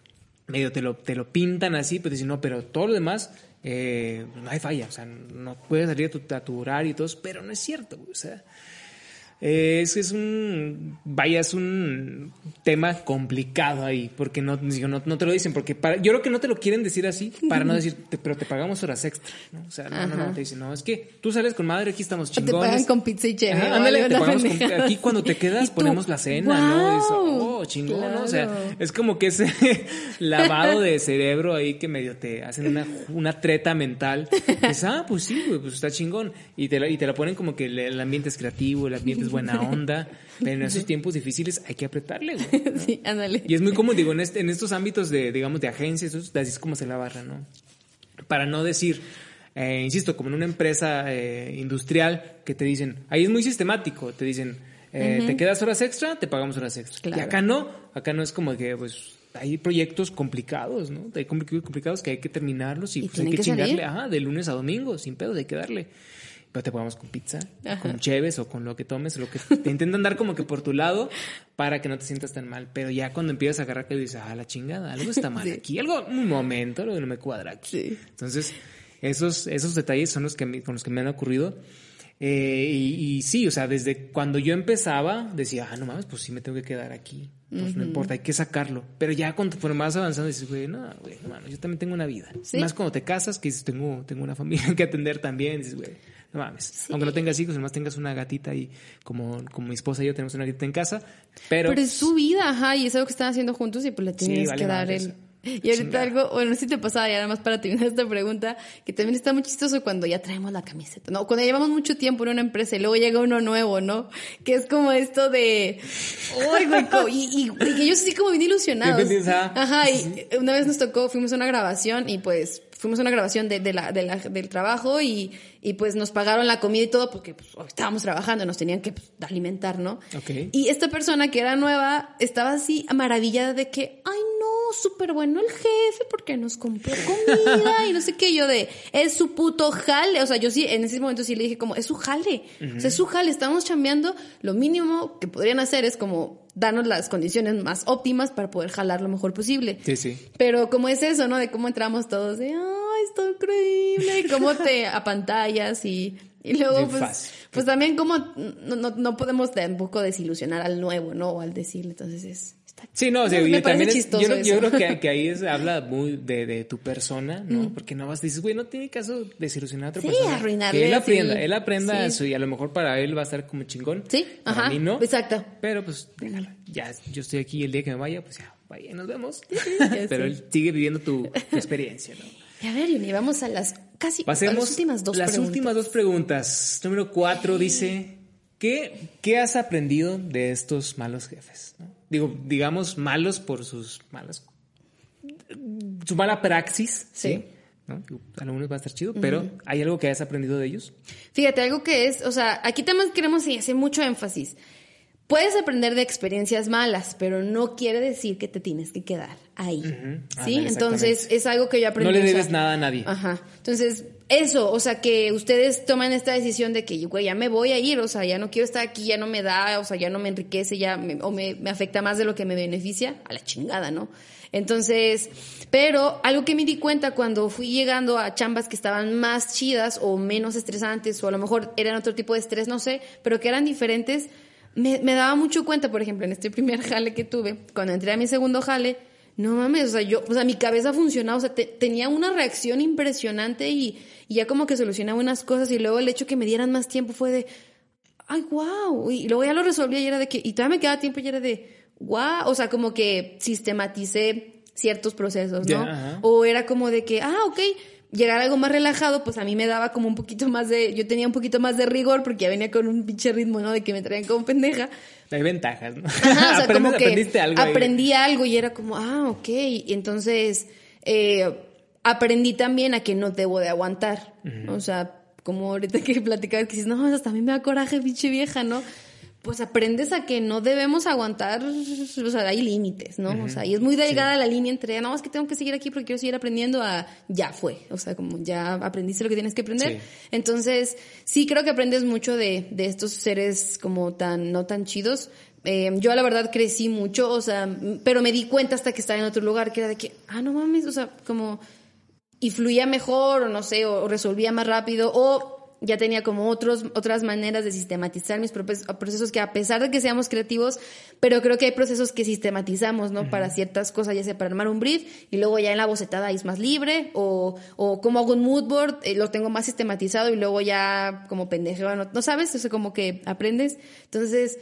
medio te lo, te lo pintan así, pero dicen, no, pero todo lo demás, eh, no hay falla, o sea, no puedes salir a tu, a tu horario y todo, pero no es cierto, güey, o sea, es, es un, vaya, es un tema complicado ahí, porque no, digo, no, no te lo dicen, porque para, yo creo que no te lo quieren decir así, para no decir, "Te- pero te pagamos horas extra, ¿no? O sea, no, no, no, te dicen, no, es que tú sales con madre, aquí estamos O te chingones. pagan con pizza y cheve. Ajá, ándale, te pagamos con- aquí cuando te quedas ponemos la cena, ¿no? Eso, oh, chingón, ¿no? O sea, es como que ese lavado de cerebro ahí que medio te hacen una, una treta mental. Pues, ah, pues sí, pues está chingón. Y te, la, y te la ponen como que el, el ambiente es creativo, el ambiente es buena onda, pero en esos tiempos difíciles hay que apretarle, güey. ¿no? Sí, ándale. Y es muy común, digo, en, este, en estos ámbitos de, digamos, de agencias, así es como se la barra, ¿no? Para no decir, eh, insisto, como en una empresa eh, industrial que te dicen, ahí es muy sistemático, te dicen, eh, te quedas horas extra, te pagamos horas extra. Claro. Y acá no, acá no es como que, pues, hay proyectos complicados, ¿no? Hay compli- complicados que hay que terminarlos y, Y pues, hay que que chingarle, ajá, de lunes a domingo, sin pedo, hay que darle. Te pagamos con pizza, Ajá. con cheves o con lo que tomes, lo que te intentan dar como que por tu lado para que no te sientas tan mal. Pero ya cuando empiezas a agarrar que dices, ah, la chingada, algo está mal Sí. aquí, algo, un momento, algo que no me cuadra aquí. Sí. Entonces, esos, esos detalles son los que con los que me han ocurrido. Eh, y, y sí, o sea, desde cuando yo empezaba, decía, ah, no mames, pues sí me tengo que quedar aquí. Pues no importa, hay que sacarlo. Pero ya cuando más avanzando, dices, güey, no, güey, no mames, yo también tengo una vida. Sí. Más cuando te casas, que dices, tengo, tengo una familia que atender también, dices, güey, no mames. Aunque no tengas hijos, además tengas una gatita y como, como mi esposa y yo tenemos una gatita en casa. Pero, Pero es su vida, ajá, y es algo que están haciendo juntos y pues le tienes vale que dar el... Y ahorita Chingada. algo, bueno, no sé si te pasaba ya nada más para terminar esta pregunta, que también está muy chistoso cuando ya traemos la camiseta, ¿no? Cuando llevamos mucho tiempo en una empresa y luego llega uno nuevo, ¿no? Que es como esto de, ¡ay, güey! co- Y, y, y ellos sí como bien ilusionados. Ajá, y una vez nos tocó, fuimos a una grabación y pues fuimos a una grabación de, de la, de la- del trabajo y, y pues nos pagaron la comida y todo porque pues, estábamos trabajando, nos tenían que pues, alimentar, ¿no? Ok. Y esta persona que era nueva estaba así maravillada de que, ay no, súper bueno el jefe porque nos compró comida y no sé qué. Yo de, es su puto jale. O sea, yo sí, en ese momento sí le dije como, es su jale. O sea, es su jale. Estamos chambeando. Lo mínimo que podrían hacer es como darnos las condiciones más óptimas para poder jalar lo mejor posible. Sí, sí. Pero como es eso, ¿no? De cómo entramos todos de, ay, está increíble. Y cómo te apantallas y, y luego, pues, fácil. pues también como no, no, no podemos tampoco desilusionar al nuevo, ¿no? O al decirle. Entonces es, está Sí, no, o sea, Me y parece también es- chistoso yo, creo- yo eso. creo que, que ahí es, habla muy de, de tu persona, ¿no? Porque no vas, dices, güey, no tiene caso desilusionar a otra Sí, persona. arruinarle, Que él aprenda, sí. él aprenda Sí. eso y a lo mejor para él va a estar como chingón. Sí, para ajá. mí no. Exacto. Pero pues, déjalo. Ya, yo estoy aquí el día que me vaya, pues ya, vaya, nos vemos. Pero él sigue viviendo tu, tu experiencia, ¿no? Y a ver, Yuni, vamos a las casi a las últimas dos las preguntas. últimas dos preguntas. Número cuatro dice, ¿qué, ¿qué has aprendido de estos malos jefes? no? Digo, digamos malos por sus malas, su mala praxis, ¿sí? Sí. ¿No? Algunos va a estar chido, pero ¿hay algo que hayas aprendido de ellos? Fíjate, algo que es, o sea, aquí también queremos hacer mucho énfasis. Puedes aprender de experiencias malas, pero no quiere decir que te tienes que quedar ahí. ¿Sí? Entonces, es algo que yo aprendí. No le o sea, debes nada a nadie. Ajá. Entonces, eso, o sea, que ustedes toman esta decisión de que, güey, ya me voy a ir, o sea, ya no quiero estar aquí, ya no me da, o sea, ya no me enriquece, ya me- o me, me afecta más de lo que me beneficia, a la chingada, ¿no? Entonces, pero algo que me di cuenta cuando fui llegando a chambas que estaban más chidas o menos estresantes, o a lo mejor eran otro tipo de estrés, no sé, pero que eran diferentes, me, me daba mucho cuenta, por ejemplo, en este primer jale que tuve, cuando entré a mi segundo jale, no mames, o sea, yo, o sea, mi cabeza funcionaba, o sea, te- tenía una reacción impresionante y, y ya como que solucionaba unas cosas y luego el hecho que me dieran más tiempo fue de, ay, wow, y luego ya lo resolví y era de que, y todavía me quedaba tiempo y era de, wow, o sea, como que sistematicé ciertos procesos, ¿no? O era como de que, ah, ok, llegar a algo más relajado, pues a mí me daba como un poquito más de, yo tenía un poquito más de rigor porque ya venía con un pinche ritmo, ¿no? De que me traían como pendeja. Hay ventajas, ¿no? Ajá, o sea, Aprendes- como que aprendiste algo ahí. aprendí algo y era como, ah, ok. Y entonces eh, aprendí también a que no debo de aguantar. O sea, como ahorita que platicaba que dices, no, hasta a mí me da coraje, pinche vieja, ¿no? Pues aprendes a que no debemos aguantar, o sea, hay límites, ¿no? O sea, y es muy delgada la línea entre, no, es que tengo que seguir aquí porque quiero seguir aprendiendo a, ya fue, o sea, como ya aprendiste lo que tienes que aprender. Sí. Entonces, sí creo que aprendes mucho de, de estos seres como tan, no tan chidos. Eh, yo la verdad crecí mucho, o sea, pero me di cuenta hasta que estaba en otro lugar, que era de que, ah, no mames, o sea, como, y fluía mejor, o no sé, o, o resolvía más rápido, o ya tenía como otros, otras maneras de sistematizar mis propios procesos que a pesar de que seamos creativos, pero creo que hay procesos que sistematizamos, ¿no? Para ciertas cosas, ya sea para armar un brief y luego ya en la bocetada es más libre o, o como hago un mood board, eh, lo tengo más sistematizado y luego ya como pendejo, no, no sabes, o sea, como que aprendes. Entonces,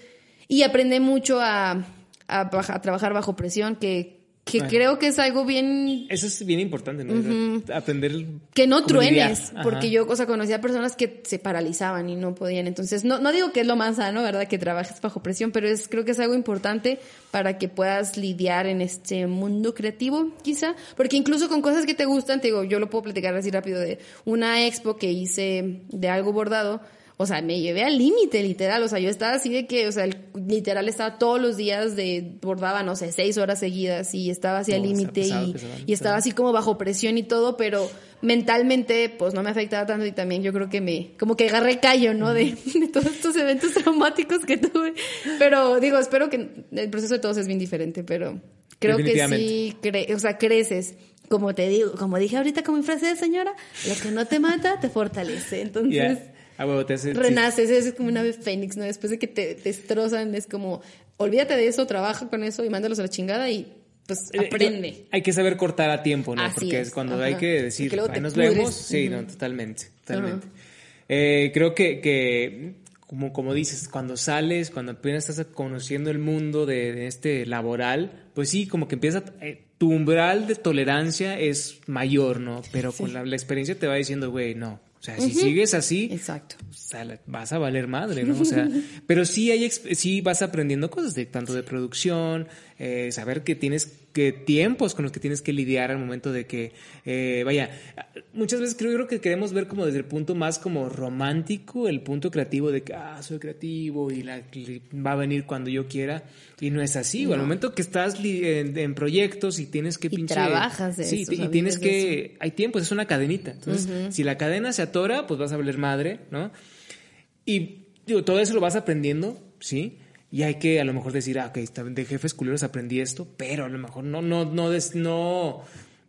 y aprende mucho a, a trabajar bajo presión, que, que creo que es algo bien Eso es bien importante, ¿no? Aprender. que no truenes, porque yo, o sea, conocía personas que se paralizaban y no podían. Entonces, no, no digo que es lo más sano, ¿verdad? Que trabajes bajo presión, pero es, creo que es algo importante para que puedas lidiar en este mundo creativo, quizá. Porque incluso con cosas que te gustan, te digo, yo lo puedo platicar así rápido de una expo que hice de algo bordado. O sea, me llevé al límite, literal. O sea, yo estaba así de que, o sea, literal estaba todos los días de, bordaba, no sé, seis horas seguidas y estaba así al No, límite y, pesado, y estaba así como bajo presión y todo, pero mentalmente pues no me afectaba tanto y también yo creo que me, como que agarré callo, ¿no? De, de todos estos eventos traumáticos que tuve. Pero digo, espero que el proceso de todos es bien diferente, pero creo que sí, cre- o sea, creces. Como te digo, como dije ahorita como mi frase de señora, lo que no te mata te fortalece. Entonces. Ah, huevo, te hace- sí. renaces, es como una ave fénix, ¿no? Después de que te, te destrozan, es como, olvídate de eso, trabaja con eso y mándalos a la chingada y pues Eh, aprende. Hay que saber cortar a tiempo, ¿no? Así Porque es, cuando ajá. hay que decir, Porque luego "Ahí te nos pudres". vemos. Sí, no, totalmente, totalmente. Eh, creo que, que como, como dices, cuando sales, cuando apenas estás conociendo el mundo de, de este laboral, pues sí, como que empieza, eh, tu umbral de tolerancia es mayor, ¿no? Pero con la, la experiencia te va diciendo, güey, no. O sea, si sigues así, Exacto. vas a valer madre, ¿no? O sea, pero sí hay, sí vas aprendiendo cosas de tanto de producción, eh, saber que tienes que tiempos con los que tienes que lidiar al momento de que, eh, vaya, muchas veces creo, creo que queremos ver como desde el punto más como romántico, el punto creativo de que, ah, soy creativo y la, va a venir cuando yo quiera. Y no es así, al momento que estás en, proyectos y tienes que y trabajas de Sí, y tienes que, hay tiempos, es una cadenita. Entonces, si la cadena se atora, pues vas a valer madre, ¿no? Y digo, todo eso lo vas aprendiendo, ¿sí? Y hay que a lo mejor decir, ah, ok, de jefes culeros aprendí esto, pero a lo mejor no, no, no, no,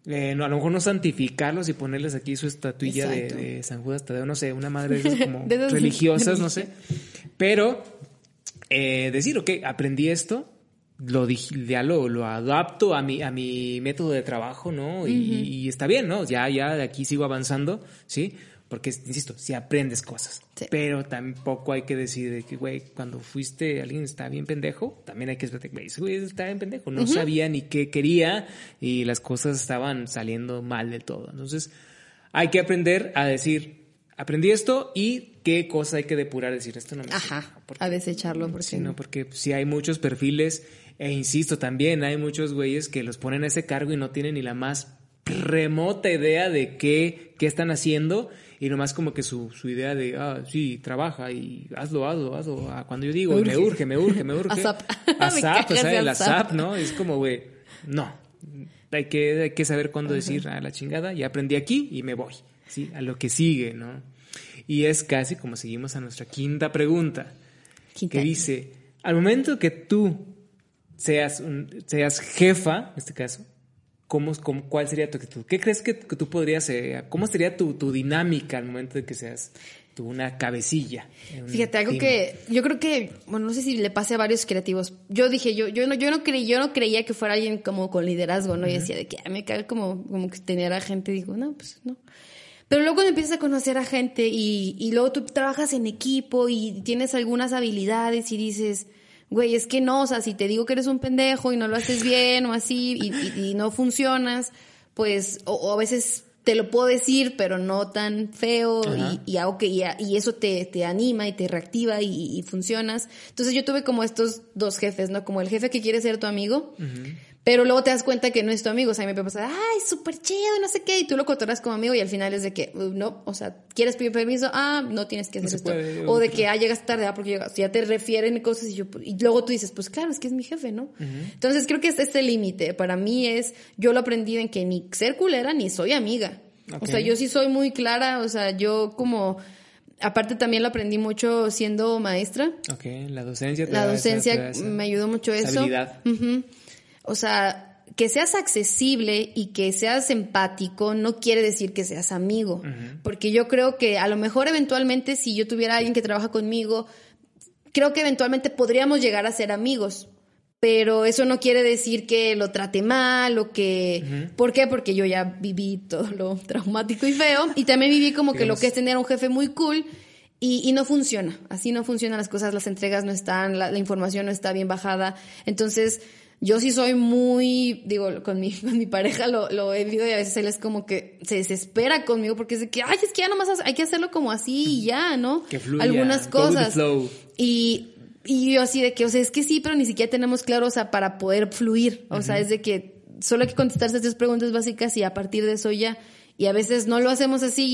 eh, no, a lo mejor no santificarlos y ponerles aquí su estatuilla de, San Judas Tadeo, no sé, una madre de esas como religiosas, no sé. Pero eh, decir, ok, aprendí esto, lo ya lo, lo, adapto a mi, a mi método de trabajo, ¿no? Y, y, está bien, ¿no? Ya, ya de aquí sigo avanzando, ¿sí? Porque, insisto, si aprendes cosas. Pero tampoco hay que decir que, güey, cuando fuiste, alguien está bien pendejo, también hay que decir, güey, ese güey está bien pendejo. No sabía ni qué quería y las cosas estaban saliendo mal de todo. Entonces, hay que aprender a decir, aprendí esto y qué cosa hay que depurar, decir, esto no me Ajá, a desecharlo. Porque... Sí, no, porque si hay muchos perfiles, e insisto, también hay muchos güeyes que los ponen a ese cargo y no tienen ni la más remota idea de qué, qué están haciendo y nomás como que su, su idea de, ah, sí, trabaja y hazlo, hazlo, hazlo. Ah, cuando yo digo, me urge, me urge, me urge. ASAP. ASAP, o sea, el ASAP, ¿no? Es como, güey, no. Hay que, hay que saber cuándo decir a la chingada, ya aprendí aquí y me voy, ¿sí? A lo que sigue, ¿no? Y es casi como seguimos a nuestra quinta pregunta, que dice, al momento que tú seas, un, seas jefa, en este caso, ¿Cómo, cuál sería tu actitud? ¿Qué crees que, tú podrías, eh, cómo sería tu, dinámica al momento de que seas tú una cabecilla? Fíjate, algo que yo creo que, bueno, no sé si le pase a varios creativos. Yo dije, yo, yo no, yo no creí, yo no creía que fuera alguien como con liderazgo, ¿no? Y decía de que a me cae como, como que tener a gente, digo, no, pues no. Pero luego cuando empiezas a conocer a gente y, y luego tú trabajas en equipo y tienes algunas habilidades y dices, güey, es que no, o sea, si te digo que eres un pendejo y no lo haces bien o así y, no funcionas, pues, o, a veces te lo puedo decir, pero no tan feo y, y, que, y, eso te, te, anima y te reactiva y, funcionas. Entonces yo tuve como estos dos jefes, ¿no? Como el jefe que quiere ser tu amigo, pero luego te das cuenta que no es tu amigo. O sea, a mí me pasa, ay, súper chido, no sé qué. Y tú lo cotorras como amigo y al final es de que, uh, no, o sea, ¿quieres pedir permiso? Ah, no tienes que hacer esto. o de que, ah, llegas tarde, ah, porque llegas. Ya te refieren cosas y yo, y luego tú dices, pues claro, es que es mi jefe, ¿no? Entonces creo que este, este límite para mí es, yo lo aprendí en que ni ser culera ni soy amiga. O sea, yo sí soy muy clara, o sea, yo como... Aparte también lo aprendí mucho siendo maestra. Ok, la docencia. la docencia me ayudó mucho eso. Habilidad. O sea, que seas accesible y que seas empático no quiere decir que seas amigo, porque yo creo que a lo mejor eventualmente si yo tuviera alguien que trabaja conmigo, creo que eventualmente podríamos llegar a ser amigos, pero eso no quiere decir que lo trate mal o que... ¿Por qué? Porque yo ya viví todo lo traumático y feo y también viví como que lo que es tener un jefe muy cool y, no funciona, así no funcionan las cosas, las entregas no están, la información no está bien bajada, entonces yo sí soy muy, digo, con mi, con mi pareja lo, lo he vivido y a veces él es como que se desespera conmigo porque es de que, ay, es que ya nomás hay que hacerlo como así y ya, ¿no? Que fluya, Algunas cosas. Y, y yo así de que, o sea, es que sí, pero ni siquiera tenemos claro, o sea, para poder fluir. O sea, es de que solo hay que contestarse estas preguntas básicas y a partir de eso ya y a veces no lo hacemos así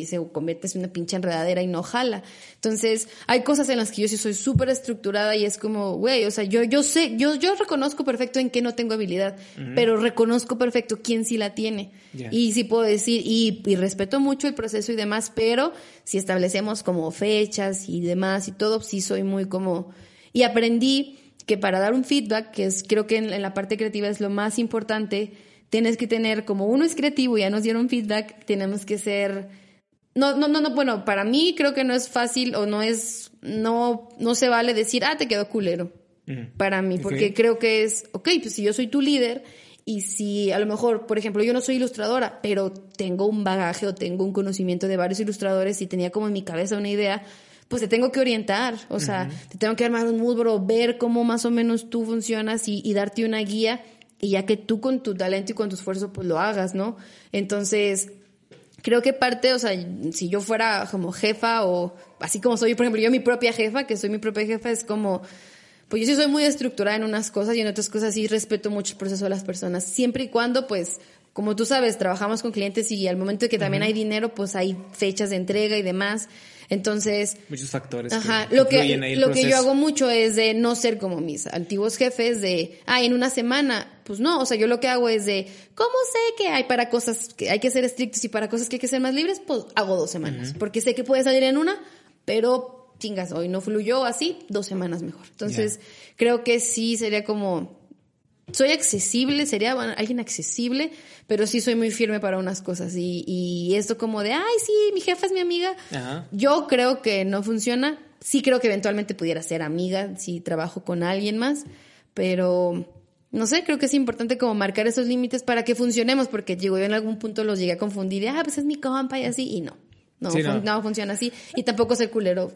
y, se convierte en una pinche enredadera y no jala. Entonces, hay cosas en las que yo sí soy súper estructurada y es como, güey, o sea, yo, yo sé, yo, yo reconozco perfecto en qué no tengo habilidad, pero reconozco perfecto quién sí la tiene. Y sí puedo decir, y, y respeto mucho el proceso y demás, pero si establecemos como fechas y demás y todo, sí soy muy como, y aprendí que para dar un feedback, que es creo que en la parte creativa es lo más importante, tienes que tener, como uno es creativo, ya nos dieron feedback, tenemos que ser... No, no, no, no, bueno, para mí creo que no es fácil o no es, no, no se vale decir, ah, te quedó culero. Para mí, porque creo que es, ok, pues si yo soy tu líder y si a lo mejor, por ejemplo, yo no soy ilustradora, pero tengo un bagaje o tengo un conocimiento de varios ilustradores y tenía como en mi cabeza una idea, pues te tengo que orientar, o sea, te tengo que armar un mood, ver cómo más o menos tú funcionas y, y darte una guía y ya que tú con tu talento y con tu esfuerzo pues lo hagas, ¿no? Entonces, creo que parte, o sea, si yo fuera como jefa o así como soy, por ejemplo, yo mi propia jefa, que soy mi propia jefa, es como, pues yo sí soy muy estructurada en unas cosas y en otras cosas sí respeto mucho el proceso de las personas, siempre y cuando pues como tú sabes, trabajamos con clientes y al momento de que también hay dinero, pues hay fechas de entrega y demás. Entonces, muchos factores. Ajá, lo que lo que yo hago mucho es de no ser como mis antiguos jefes de, ah, en una semana, pues no, o sea, yo lo que hago es de, ¿cómo sé que hay para cosas que hay que ser estrictos y para cosas que hay que ser más libres? Pues hago dos semanas, porque sé que puede salir en una, pero chingas, hoy no fluyó así, dos semanas mejor. Entonces, creo que sí sería como soy accesible, sería alguien accesible, pero sí soy muy firme para unas cosas. Y, y esto como de, ay, sí, mi jefa es mi amiga, yo creo que no funciona. Sí creo que eventualmente pudiera ser amiga si trabajo con alguien más, pero no sé, creo que es importante como marcar esos límites para que funcionemos, porque digo, yo en algún punto los llegué a confundir de, ah, pues es mi compa y así, y no, no, no funciona así. Y tampoco ser culero,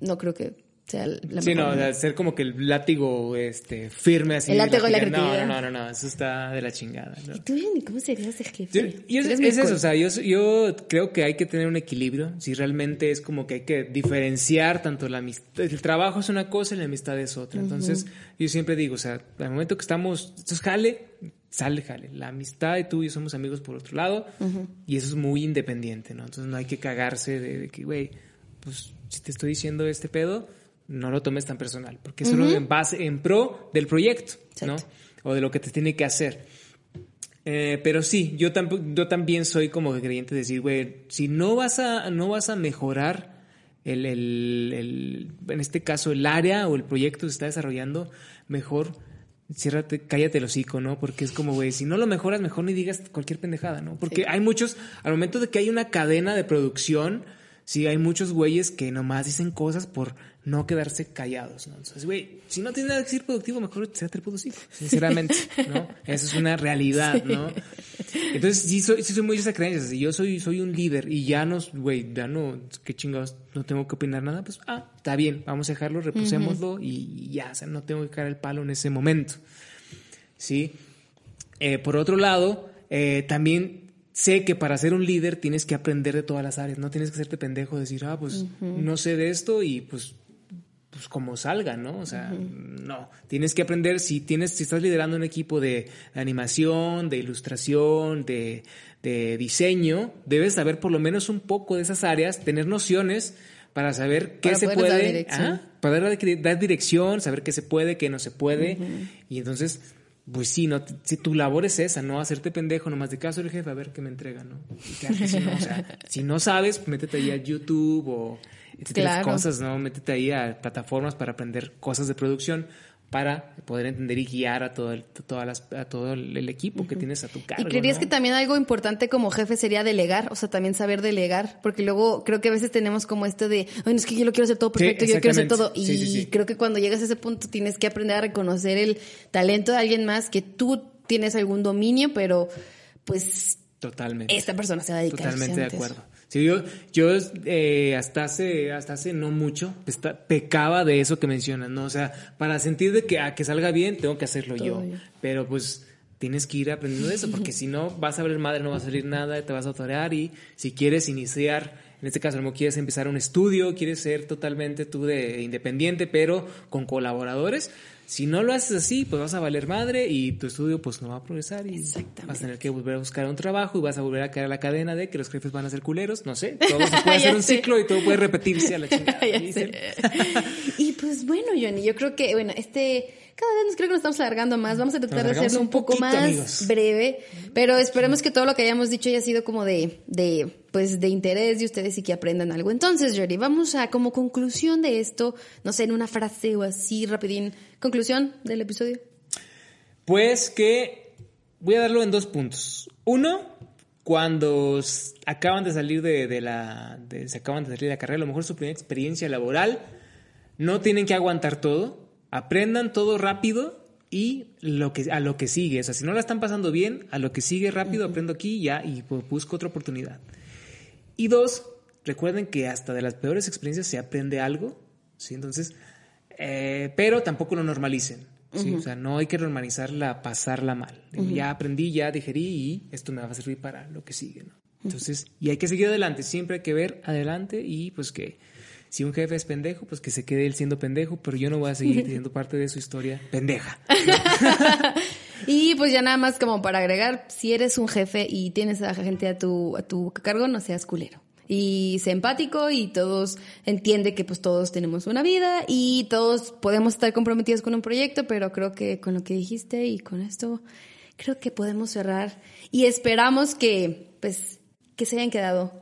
no creo que sea la Sí, no, ser como que el látigo este, firme así. El látigo de la creatividad. No, no, no, no, eso está de la chingada. ¿Y tú, Jenny, cómo serías el jefe? y es, eso, o sea, yo, yo creo que hay que tener un equilibrio. Si realmente es como que hay que diferenciar tanto la amistad. El trabajo es una cosa y la amistad es otra. Entonces, yo siempre digo, o sea, al momento que estamos. Esto es jale, sale, jale. La amistad y tú y yo somos amigos por otro lado. Y eso es muy independiente, ¿no? Entonces, no hay que cagarse de, de que, güey, pues si te estoy diciendo este pedo no lo tomes tan personal, porque es solo en base, en pro del proyecto, ¿no? O de lo que te tiene que hacer. Eh, pero sí, yo, yo también soy como creyente de decir, güey, si no vas a, no vas a mejorar el, el, en este caso, el área o el proyecto que se está desarrollando, mejor ciérrate, cállate el hocico, ¿no? Porque es como, güey, si no lo mejoras, mejor ni digas cualquier pendejada, ¿no? Porque hay muchos, al momento de que hay una cadena de producción, sí, hay muchos güeyes que nomás dicen cosas por no quedarse callados, ¿no? Entonces, güey, si no tienes nada que decir productivo, mejor sea productivo, sinceramente, ¿no? Eso es una realidad, ¿no? Entonces, sí soy, sí soy muy de esa creencia, si yo soy, soy un líder y ya no, güey, ya no, qué chingados, no tengo que opinar nada, pues, ah, está bien, vamos a dejarlo, reposémoslo y ya, o sea, no tengo que caer el palo en ese momento, ¿sí? Eh, por otro lado, eh, también sé que para ser un líder tienes que aprender de todas las áreas, no tienes que hacerte pendejo, decir, ah, pues no sé de esto y pues pues como salga, ¿no? O sea, no, tienes que aprender si tienes si estás liderando un equipo de, animación, de ilustración, de, de, diseño, debes saber por lo menos un poco de esas áreas, tener nociones para saber qué se puede, dar dirección. para dar, dirección, saber qué se puede, qué no se puede, y entonces pues sí, no, si tu labor es esa, no hacerte pendejo, nomás de caso el jefe, a ver qué me entrega, ¿no? si, no o sea, si no sabes, métete ahí a YouTube o claro. cosas, ¿no? Métete ahí a plataformas para aprender cosas de producción para poder entender y guiar a todo el, todas las, a todo el equipo que tienes a tu cargo. ¿Y creerías que también algo importante como jefe sería delegar? O sea, también saber delegar, porque luego creo que a veces tenemos como esto de, ay, no, es que yo lo quiero hacer todo perfecto, yo quiero hacer todo. Y creo que cuando llegas a ese punto tienes que aprender a reconocer el talento de alguien más, que tú tienes algún dominio, pero pues... Totalmente. Esta persona se va a dedicar. Totalmente de acuerdo. Sí, yo, yo eh, hasta hace, hasta hace no mucho, pecaba de eso que mencionas, ¿no? O sea, para sentir de que a que salga bien, tengo que hacerlo yo. Pero pues tienes que ir aprendiendo de eso, porque si no, vas a ver madre, no va a salir nada, te vas a atorear y si quieres iniciar, en este caso, no quieres empezar un estudio, quieres ser totalmente tú de independiente, pero con colaboradores, si no lo haces así, pues vas a valer madre y tu estudio pues no va a progresar y vas a tener que volver a buscar un trabajo y vas a volver a caer a la cadena de que los jefes van a ser culeros, no sé, todo puede ser un ciclo y todo puede repetirse a la chingada. y pues bueno, Johnny, yo creo que, bueno, este cada vez creo que nos estamos alargando más. Vamos a tratar de hacerlo un, poco más breve, pero esperemos que todo lo que hayamos dicho haya sido como de, de, pues, de interés de ustedes y que aprendan algo. Entonces, Jordi, vamos a como conclusión de esto, no sé, en una frase o así, rapidín, conclusión del episodio. Pues que voy a darlo en dos puntos. Uno, cuando acaban de salir de, la, se acaban de salir de la carrera, a lo mejor su primera experiencia laboral, no tienen que aguantar todo aprendan todo rápido y lo que, a lo que sigue. O sea, si no la están pasando bien, a lo que sigue rápido, aprendo aquí ya y busco otra oportunidad. Y dos, recuerden que hasta de las peores experiencias se aprende algo, ¿sí? Entonces, eh, pero tampoco lo normalicen. ¿sí? O sea, no hay que normalizarla, pasarla mal. Ya aprendí, ya digerí y esto me va a servir para lo que sigue, ¿no? Entonces, y hay que seguir adelante, siempre hay que ver adelante y pues que si un jefe es pendejo, pues que se quede él siendo pendejo, pero yo no voy a seguir siendo parte de su historia pendeja. y pues ya nada más como para agregar, si eres un jefe y tienes a gente a tu, a tu cargo, no seas culero y sé empático y todos entiende que pues todos tenemos una vida y todos podemos estar comprometidos con un proyecto, pero creo que con lo que dijiste y con esto creo que podemos cerrar y esperamos que pues que se hayan quedado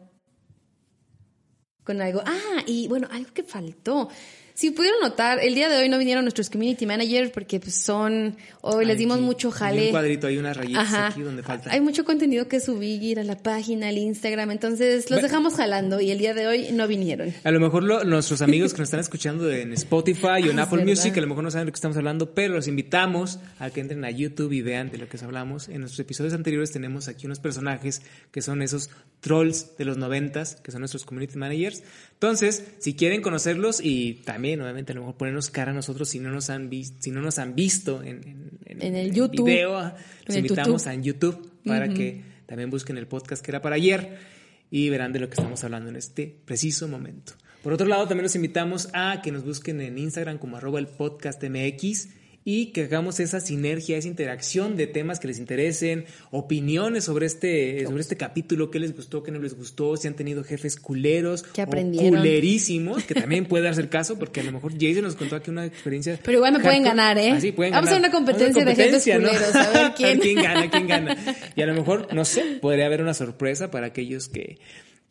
con algo. Ah, y bueno, algo que faltó. Si pudieron notar, el día de hoy no vinieron nuestros community managers porque pues, son, hoy les dimos mucho jale. Hay un cuadrito, hay unas rayitas aquí donde falta. Hay mucho contenido que subir a la página, al Instagram, entonces los dejamos jalando y el día de hoy no vinieron. A lo mejor nuestros amigos que nos están escuchando en Spotify o en ah, Apple Music, a lo mejor no saben de lo que estamos hablando, pero los invitamos a que entren a YouTube y vean de lo que hablamos. En nuestros episodios anteriores tenemos aquí unos personajes que son esos trolls de los noventas, que son nuestros community managers. Entonces, si quieren conocerlos y también, obviamente, a lo mejor ponernos cara a nosotros si no nos han, visto si no nos han visto en, el YouTube. video, los invitamos a YouTube para que también busquen el podcast que era para ayer y verán de lo que estamos hablando en este preciso momento. Por otro lado, también los invitamos a que nos busquen en Instagram como arroba el podcast MX y que hagamos esa sinergia, esa interacción de temas que les interesen, opiniones sobre este, sobre este capítulo, qué les gustó, qué no les gustó, si han tenido jefes culeros que aprendieron. culerísimos, que también puede darse el caso, porque a lo mejor Jason nos contó aquí una experiencia. Pero igual me pueden ganar, ¿eh? Así, pueden Vamos a una competencia, de jefes culeros, a ver quién. quién gana, quién gana. Y a lo mejor, no sé, podría haber una sorpresa para aquellos que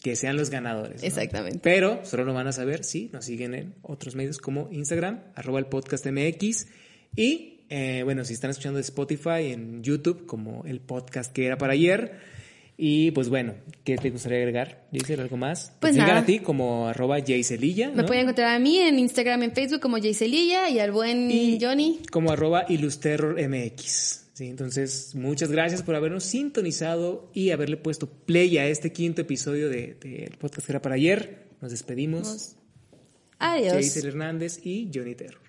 que sean los ganadores. Exactamente. Pero solo lo van a saber si nos siguen en otros medios como Instagram, arroba el podcast MX y eh, bueno, si están escuchando de Spotify, en YouTube, como el podcast que era para ayer. Y pues bueno, ¿qué te gustaría agregar? ¿Dice algo más? Pues nada. a ti como arroba Jaycelilla. Me pueden encontrar a mí en Instagram, en Facebook como Jaycelilla y al buen Johnny. Como arroba MX. Sí, entonces, muchas gracias por habernos sintonizado y haberle puesto play a este quinto episodio del de, podcast que era para ayer. Nos despedimos. Adiós. Jaisel Hernández y Johnny Terror.